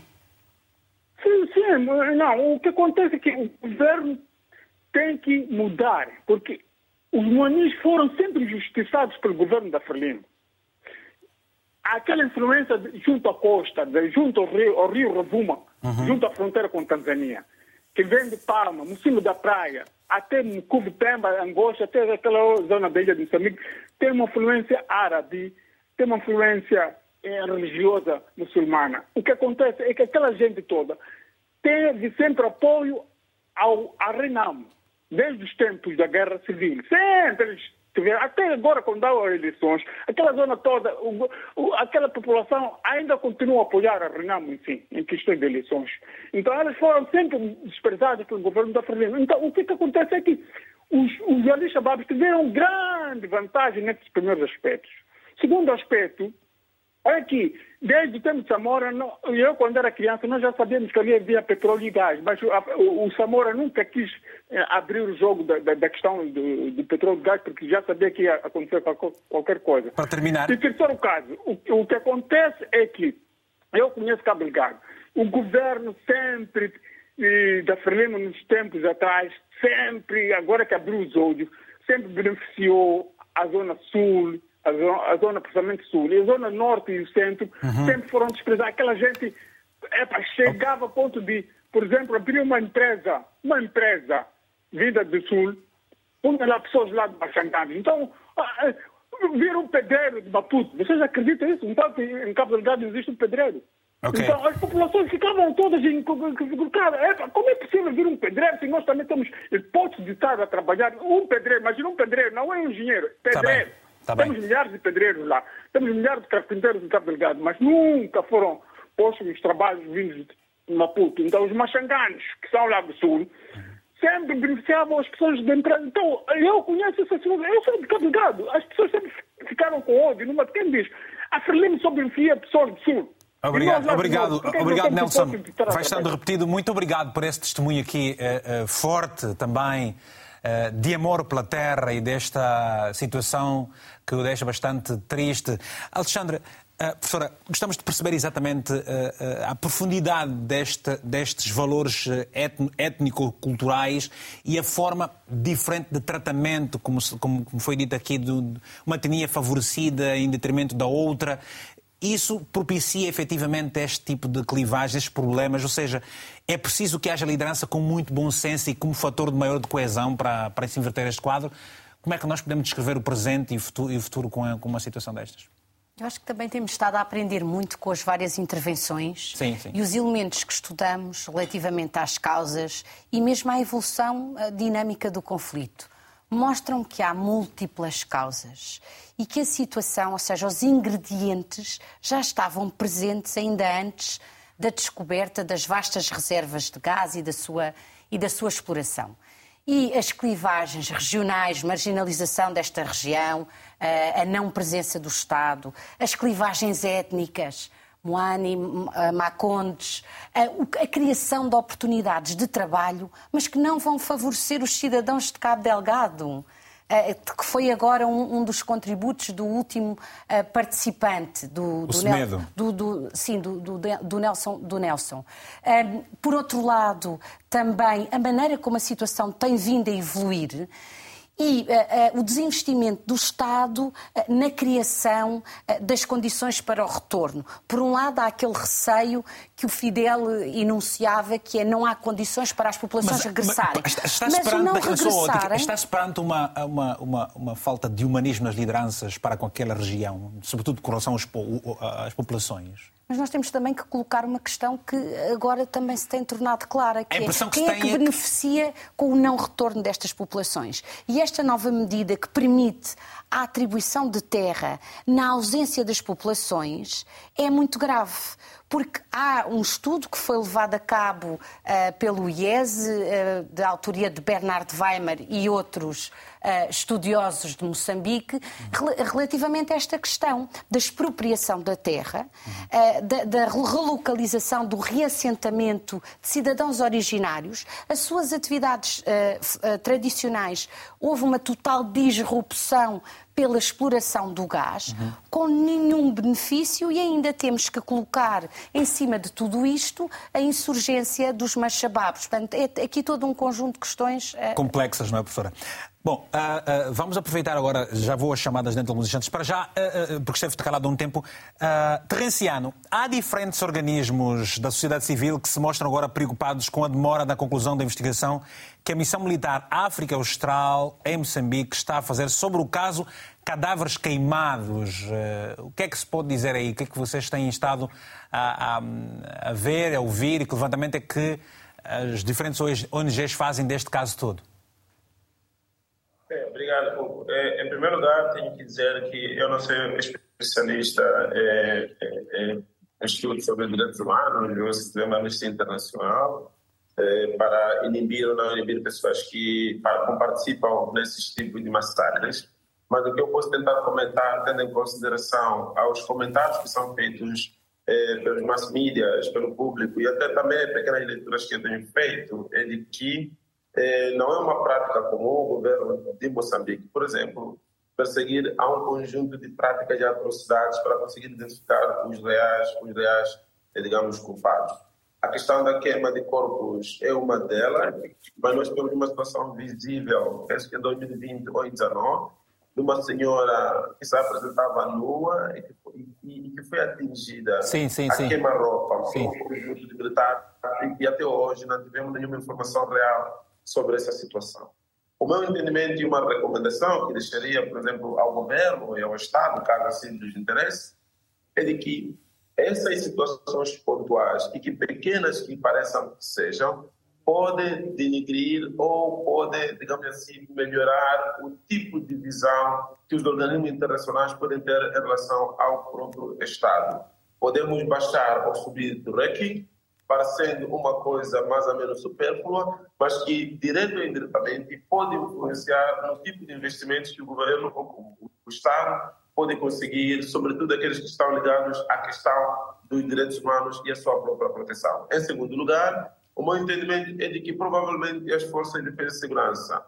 Sim, sim. Não, o que acontece é que o governo tem que mudar, porque os moanis foram sempre justiçados pelo governo da Frelimo. Aquela influência junto à costa, junto ao rio, ao rio Rovuma, uhum. junto à fronteira com a Tanzânia, que vem de Palma, no cimo da praia, até Mucubo, Pemba, Angola, até aquela zona ilha de Moçambique, tem uma influência árabe, tem uma influência eh, religiosa muçulmana. O que acontece é que aquela gente toda teve sempre apoio ao, ao Renamo, desde os tempos da Guerra Civil. Sempre eles até agora, quando há eleições, aquela zona toda, o, o, aquela população ainda continua a apoiar a Renamo, enfim, em questões de eleições. Então, elas foram sempre desprezadas pelo governo da Frelimo. Então, o que, que acontece é que os, os ali-shabaabs tiveram grande vantagem nesses primeiros aspectos. Segundo aspecto, é que, desde o tempo de Samora, não, eu quando era criança, nós já sabíamos que ali havia petróleo e gás, mas o, o Samora nunca quis eh, abrir o jogo da, da, da questão do, do, petróleo e gás, porque já sabia que ia acontecer qualquer coisa. Para terminar. E terceiro caso, o, o que acontece é que, eu conheço Cabo Delgado, o governo sempre, e, da Frelimo nos tempos atrás, sempre, agora que abriu os olhos, sempre beneficiou a Zona Sul, a zona, a zona principalmente sul, e a zona norte e o centro uhum. sempre foram desprezados. Aquela gente epa, chegava a ponto de, por exemplo, abrir uma empresa, uma empresa vinda do sul, punha lá pessoas lá de Baxangado. Então, ah, ah, vir um pedreiro de Maputo, vocês acreditam nisso? Então, em Cabo Delgado existe um pedreiro. Okay. Então, as populações ficavam todas em. Cara, como é possível vir um pedreiro se nós também temos hipótese de estar a trabalhar? Um pedreiro, imagina um pedreiro, não é um engenheiro, tá pedreiro. Tá Tá Temos bem. milhares de pedreiros lá, temos milhares de carpinteiros em Cabo Delgado, mas nunca foram postos os trabalhos vindos de Maputo. Então, os machanganos, que são lá do sul, sempre beneficiavam as pessoas de empresa. Então, eu conheço essas pessoas, eu sou de Cabo Delgado, as pessoas sempre ficaram com ódio. Numa, quem diz? A Frelimo só beneficia pessoas do sul. Obrigado, obrigado, obrigado Nelson. Vai estando repetido. Muito obrigado por esse testemunho aqui uh, uh, forte também de amor pela terra e desta situação que o deixa bastante triste. Alexandre, Uh, professora, gostamos de perceber exatamente uh, a profundidade deste, destes valores étnico-culturais e a forma diferente de tratamento, como, como foi dito aqui, de uma etnia favorecida em detrimento da outra. Isso propicia efetivamente este tipo de clivagens, estes problemas, ou seja, é preciso que haja liderança com muito bom senso e como fator de maior de coesão para, para se inverter este quadro. Como é que nós podemos descrever o presente e o futuro, e o futuro com, a, com uma situação destas? Eu acho que também temos estado a aprender muito com as várias intervenções sim, sim. e os elementos que estudamos relativamente às causas e mesmo à evolução dinâmica do conflito. Mostram que há múltiplas causas e que a situação, ou seja, os ingredientes, já estavam presentes ainda antes da descoberta das vastas reservas de gás e da sua, e da sua exploração. E as clivagens regionais, marginalização desta região, a não presença do Estado, as clivagens étnicas, Moani, Macondes, a, a, criação de oportunidades de trabalho, mas que não vão favorecer os cidadãos de Cabo Delgado. Eh, que foi agora um, um, dos contributos do último uh, participante do, do, Nel, do, do, sim, do, do, Nelson. Do Nelson. Uh, por outro lado, também a maneira como a situação tem vindo a evoluir e uh, uh, o desinvestimento do Estado uh, na criação das condições para o retorno. Por um lado, há aquele receio que o Fidel enunciava, que é não há condições para as populações mas, regressarem. Mas, está, mas não regressarem... Está-se perante uma, uma, uma, uma, falta de humanismo nas lideranças para com aquela região, sobretudo com relação às populações? Mas nós temos também que colocar uma questão que agora também se tem tornado clara, que é quem é que é beneficia com o não retorno destas populações. E esta nova medida que permite a atribuição de terra na ausência das populações é muito grave porque há um estudo que foi levado a cabo uh, pelo IES, uh, de autoria de Bernard Weimar e outros estudiosos de Moçambique, rel relativamente a esta questão da expropriação da terra, da, da, relocalização, do reassentamento de cidadãos originários, as suas atividades tradicionais. Houve uma total disrupção pela exploração do gás, uhum. com nenhum benefício, e ainda temos que colocar em cima de tudo isto a insurgência dos machababos. Portanto, é aqui todo um conjunto de questões. Complexas, não é, professora? Bom, uh, uh, vamos aproveitar agora, já vou as chamadas dentro de alguns instantes, para já, uh, porque esteve calado há um tempo. Terrenciano, há diferentes organismos da sociedade civil que se mostram agora preocupados com a demora da conclusão da investigação que a missão militar África Austral, em Moçambique, está a fazer sobre o caso cadáveres queimados. o que é que se pode dizer aí? O que é que vocês têm estado a, a, a ver, a ouvir e que levantamento é que as diferentes ONGs fazem deste caso todo? Obrigado, Hugo. É, em primeiro lugar, tenho que dizer que eu não sou especialista é, é, em estudos sobre direitos humanos, o sistema Amnistia Internacional. eh, para inibir ou não inibir pessoas que participam nesses tipos de massacres. Mas o que eu posso tentar comentar, tendo em consideração aos comentários que são feitos pelos mass medias, pelo público e até também pequenas leituras que eu tenho feito, é de que eh, não é uma prática comum o governo de Moçambique, por exemplo, perseguir a um conjunto de práticas de atrocidades para conseguir identificar os reais, os reais, eh, digamos, culpados. A questão da queima de corpos é uma delas, mas nós temos uma situação visível, penso que em 2020 ou 2019, de uma senhora que se apresentava nua e que foi, e, que foi atingida sim, sim, a queima-roupa por um conjunto de militares. E até hoje não tivemos nenhuma informação real sobre essa situação. O meu entendimento e uma recomendação que deixaria, por exemplo, ao governo e ao Estado, caso assim dos interesse, é de que essas situações pontuais e que pequenas que pareçam que sejam, pode denigrir ou pode, digamos assim, melhorar o tipo de visão que os organismos internacionais podem ter em relação ao próprio Estado. Podemos baixar ou subir do ranking, parecendo uma coisa mais ou menos supérflua, mas que, direto ou indiretamente, pode influenciar no tipo de investimentos que o governo ou o Estado pode conseguir, sobretudo aqueles que estão ligados à questão dos direitos humanos e a sua própria proteção. Em segundo lugar, o meu entendimento é de que provavelmente as forças de defesa e segurança,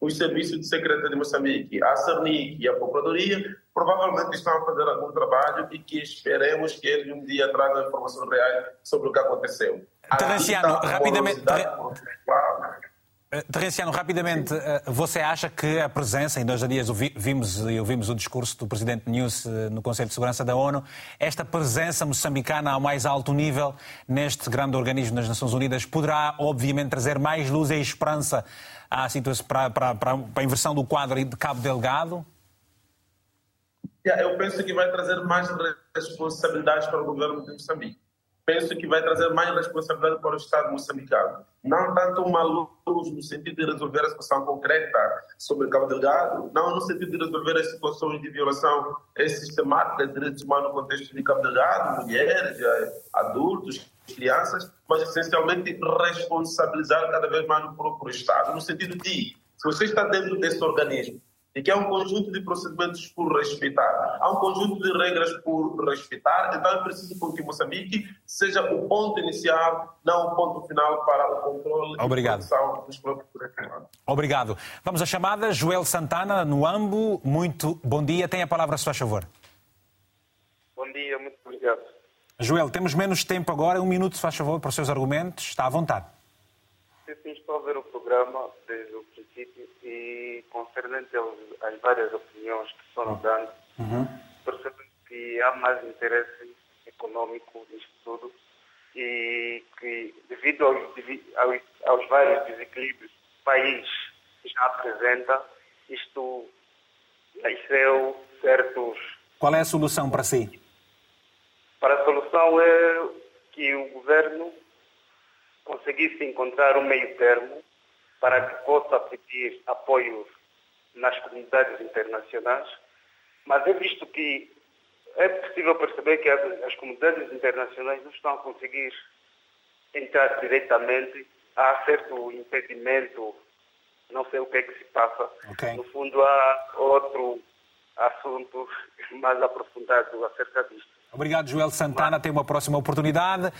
os serviços de secretária de Moçambique, a CERNIC e a Procuradoria, provavelmente estão a fazer algum trabalho e que esperemos que eles um dia tragam informações reais sobre o que aconteceu. Terrenciano, rapidamente. Eh, Terrenciano, rapidamente, eh, você acha que a presença, em dois dias vimos e ouvimos o discurso do Presidente News eh, no Conselho de Segurança da ONU, esta presença moçambicana ao mais alto nível neste grande organismo das Nações Unidas poderá, obviamente, trazer mais luz e esperança à situação, para, para, para a inversão do quadro de Cabo Delgado? Eu penso que vai trazer mais responsabilidades para o governo de Moçambique penso que vai trazer mais responsabilidade para o Estado moçambicano. Não tanto uma luz no sentido de resolver a situação concreta sobre Cabo Delgado, não no sentido de resolver as situações de violação sistemática de direitos humanos no contexto de Cabo Delgado, mulheres, adultos, crianças, mas essencialmente responsabilizar cada vez mais o próprio Estado, no sentido de, se você está dentro desse organismo, e que há um conjunto de procedimentos por respeitar, há um conjunto de regras por respeitar, então é preciso que Moçambique seja o ponto inicial, não o ponto final para o controle Obrigado. e produção dos próprios Obrigado. Vamos à chamada. Joel Santana, no AMBO. Muito bom dia. Tem a palavra, se faz favor. Bom dia, muito. Joel, temos menos tempo agora. Um minuto, se faz favor, para os seus argumentos. Está à vontade. Sim, estou a ver o programa desde o princípio e concernente às várias opiniões que foram dando, uhum. percebendo que há mais interesse econômico nisto tudo e que devido aos, aos, aos vários desequilíbrios que o país já apresenta, isto nasceu certos... Qual é a solução para si? Para a solução é que o governo conseguisse encontrar um meio termo para que possa pedir apoio nas comunidades internacionais, mas é visto que é possível perceber que as, as comunidades internacionais não estão a conseguir entrar diretamente, há certo impedimento, não sei o que é que se passa. Okay. No fundo, há outro assunto mais aprofundado acerca disto. Obrigado, Joel Santana. Tem uma próxima oportunidade.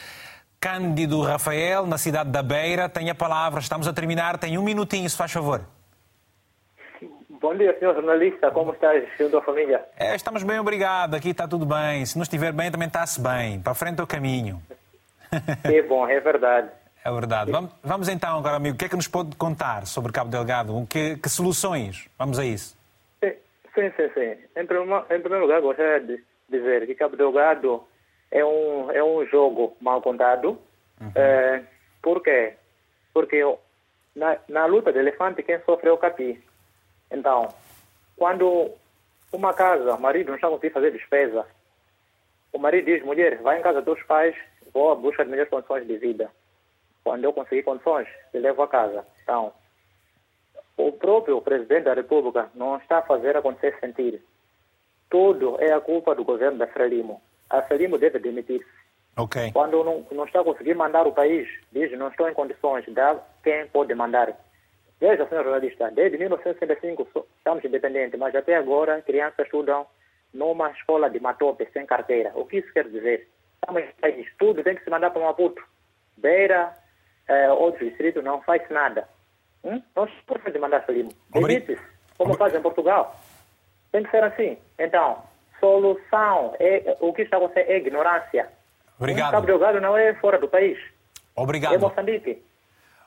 Cândido Rafael, na cidade da Beira, tem a palavra. Estamos a terminar, tem um minutinho, se faz favor. Bom dia, senhor jornalista. Como estás, junto à família? É, estamos bem, obrigado. Aqui está tudo bem. Se não estiver bem, também está-se bem. Para frente é o caminho. É bom, é verdade. É verdade. Vamos, vamos, então agora, amigo, o que é que nos pode contar sobre Cabo Delgado? Que, que soluções? Vamos a isso. Sim, sim, sim. sim. Em, primeiro, em primeiro lugar, gostaria de dizer que Cabo Delgado é um, é um jogo mal contado. Uhum. É, por quê? Porque na, na luta de elefante, quem sofre é o capi. Então, quando uma casa, o marido não está conseguindo fazer despesa, o marido diz, mulher, vai em casa dos pais, vou à busca de melhores condições de vida. Quando eu conseguir condições, eu levo a casa. Então, o próprio presidente da República não está a fazer acontecer sentir. Tudo é a culpa do governo da Frelimo. A Frelimo deve demitir-se. Ok. Quando não, não está a conseguir mandar o país, diz não estou em condições, dá quem pode mandar. Veja, senhor jornalista, desde 1965 so- estamos independentes, mas até agora crianças estudam numa escola de Matope, sem carteira. O que isso quer dizer? Estamos em país, tudo tem que se mandar para Maputo. Beira, eh, outros distritos, não faz nada. Hum? Nós precisamos de mandar Salimo. Demite-se, como faz em Portugal. Tem que ser assim. Então, solução, é, o que está acontecendo é ignorância. Obrigado. Um Cabo Delgado não é fora do país. É Obrigado. Moçambique.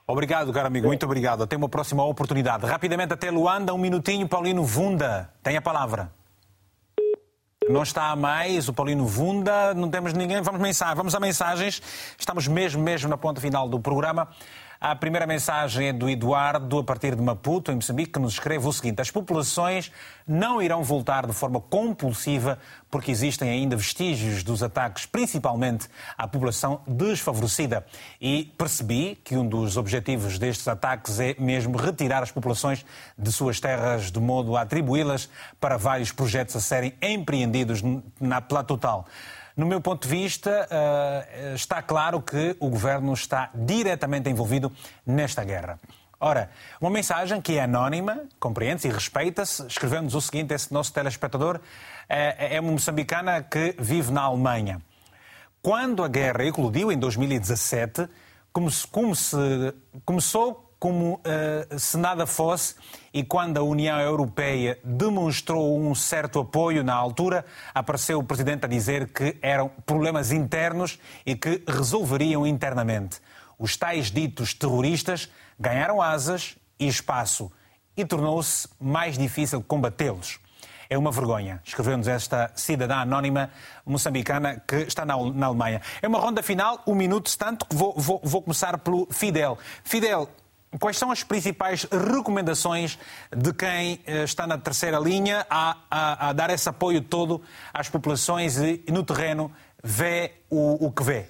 Obrigado, caro amigo. Muito obrigado. Até uma próxima oportunidade. Rapidamente até Luanda, um minutinho. Paulino Vunda, tem a palavra. Não está a mais o Paulino Vunda, não temos ninguém. Vamos, mensagem, vamos a mensagens. Estamos mesmo, mesmo na ponta final do programa. A primeira mensagem é do Eduardo, a partir de Maputo, em Moçambique, que nos escreve o seguinte: As populações não irão voltar de forma compulsiva porque existem ainda vestígios dos ataques, principalmente à população desfavorecida. E percebi que um dos objetivos destes ataques é mesmo retirar as populações de suas terras, de modo a atribuí-las para vários projetos a serem empreendidos na, pela total. No meu ponto de vista, eh, está claro que o governo está diretamente envolvido nesta guerra. Ora, uma mensagem que é anónima, compreende-se e respeita-se, escreveu-nos o seguinte: esse nosso telespectador eh, é uma moçambicana que vive na Alemanha. Quando a guerra eclodiu em 2017, como se, como se- começou como uh, se nada fosse e quando a União Europeia demonstrou um certo apoio na altura, apareceu o Presidente a dizer que eram problemas internos e que resolveriam internamente. Os tais ditos terroristas ganharam asas e espaço e tornou-se mais difícil combatê-los. É uma vergonha, escreveu-nos esta cidadã anónima moçambicana que está na, na Alemanha. É uma ronda final, um minuto, tanto que vou, vou- vou começar pelo Fidel. Fidel, quais são as principais recomendações de quem eh, está na terceira linha a, a- a dar esse apoio todo às populações e, no terreno vê o, o que vê?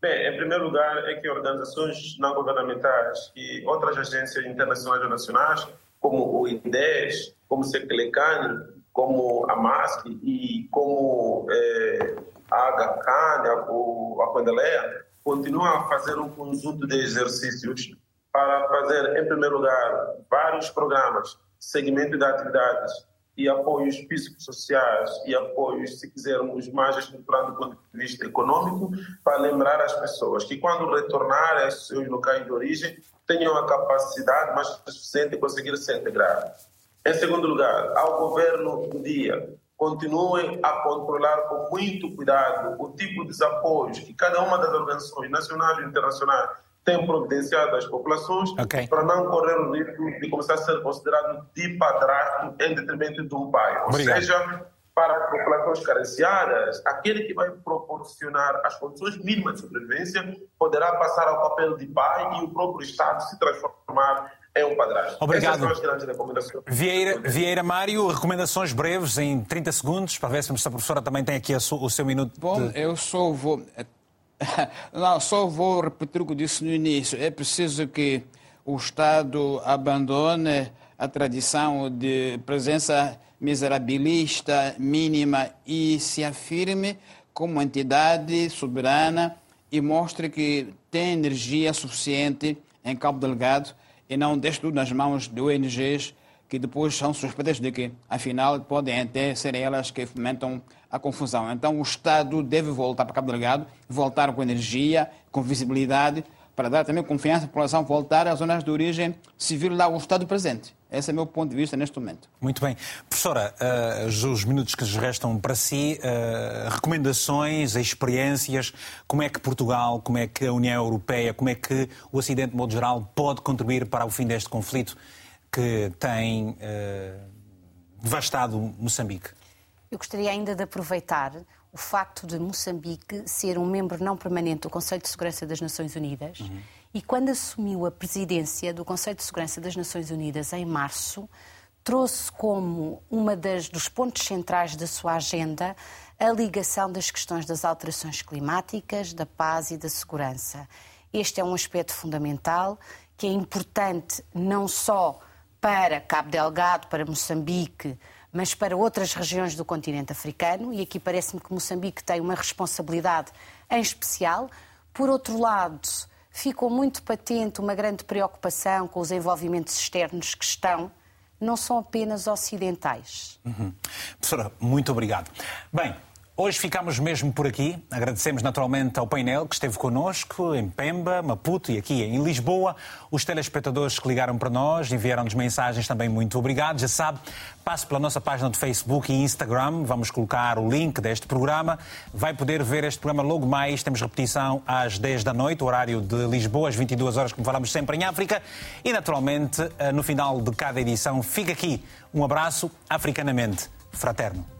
Bem, em primeiro lugar, é que organizações não governamentais e outras agências internacionais ou nacionais, como o INDES, como o Seclecani, como a MASC e como eh, a HK, né, a Condeleia, continuam a fazer um conjunto de exercícios para fazer, em primeiro lugar, vários programas, segmento de atividades e apoios psicossociais e apoios, se quisermos, mais estruturados do ponto de vista econômico, para lembrar as pessoas que quando retornarem aos seus locais de origem, tenham a capacidade mais suficiente de conseguir se integrar. Em segundo lugar, ao governo do dia, continuem a controlar com muito cuidado o tipo de apoios que cada uma das organizações nacionais e internacionais tem providenciado às populações para não correr o risco de começar a ser considerado de padrasto em detrimento de um pai. Ou Obrigado. seja, para as populações carenciadas, aquele que vai proporcionar as condições mínimas de sobrevivência poderá passar ao papel de pai e o próprio Estado se transformar em um padrasto. Obrigado. Vieira, Vieira Mário, recomendações breves em 30 segundos, para ver se a professora também tem aqui su- o seu minuto. Bom, de... eu só vou. Não, só vou repetir o que disse no início. É preciso que o Estado abandone a tradição de presença miserabilista mínima e se afirme como entidade soberana e mostre que tem energia suficiente em Cabo Delgado e não deixe tudo nas mãos de ONGs que depois são suspeitas de que, afinal, podem até ser elas que fomentam a confusão. Então, o Estado deve voltar para Cabo Delgado, voltar com energia, com visibilidade, para dar também confiança à população, voltar às zonas de origem, vir lá o Estado presente. Esse é o meu ponto de vista neste momento. Muito bem. Professora, eh, os- os minutos que nos restam para si, eh, recomendações, experiências, como é que Portugal, como é que a União Europeia, como é que o Ocidente, de modo geral, pode contribuir para o fim deste conflito que tem eh, devastado Moçambique? Eu gostaria ainda de aproveitar o facto de Moçambique ser um membro não permanente do Conselho de Segurança das Nações Unidas e quando assumiu a presidência do Conselho de Segurança das Nações Unidas em março, trouxe como uma das dos pontos centrais da sua agenda a ligação das questões das alterações climáticas, da paz e da segurança. Este é um aspecto fundamental que é importante não só para Cabo Delgado, para Moçambique, mas para outras regiões do continente africano, e aqui parece-me que Moçambique tem uma responsabilidade em especial. Por outro lado, ficou muito patente uma grande preocupação com os envolvimentos externos que estão, não são apenas ocidentais. Uhum. Professora, muito obrigado. Bem, Hoje ficamos mesmo por aqui. Agradecemos naturalmente ao painel que esteve connosco em Pemba, Maputo e aqui em Lisboa. Os telespectadores que ligaram para nós, enviaram-nos mensagens também muito obrigado. Já sabe, passe pela nossa página de Facebook e Instagram. Vamos colocar o link deste programa. Vai poder ver este programa logo mais. Temos repetição às 10 da noite, horário de Lisboa, às 22 horas, como falamos sempre em África. E naturalmente, eh, no final de cada edição, fica aqui um abraço africanamente fraterno.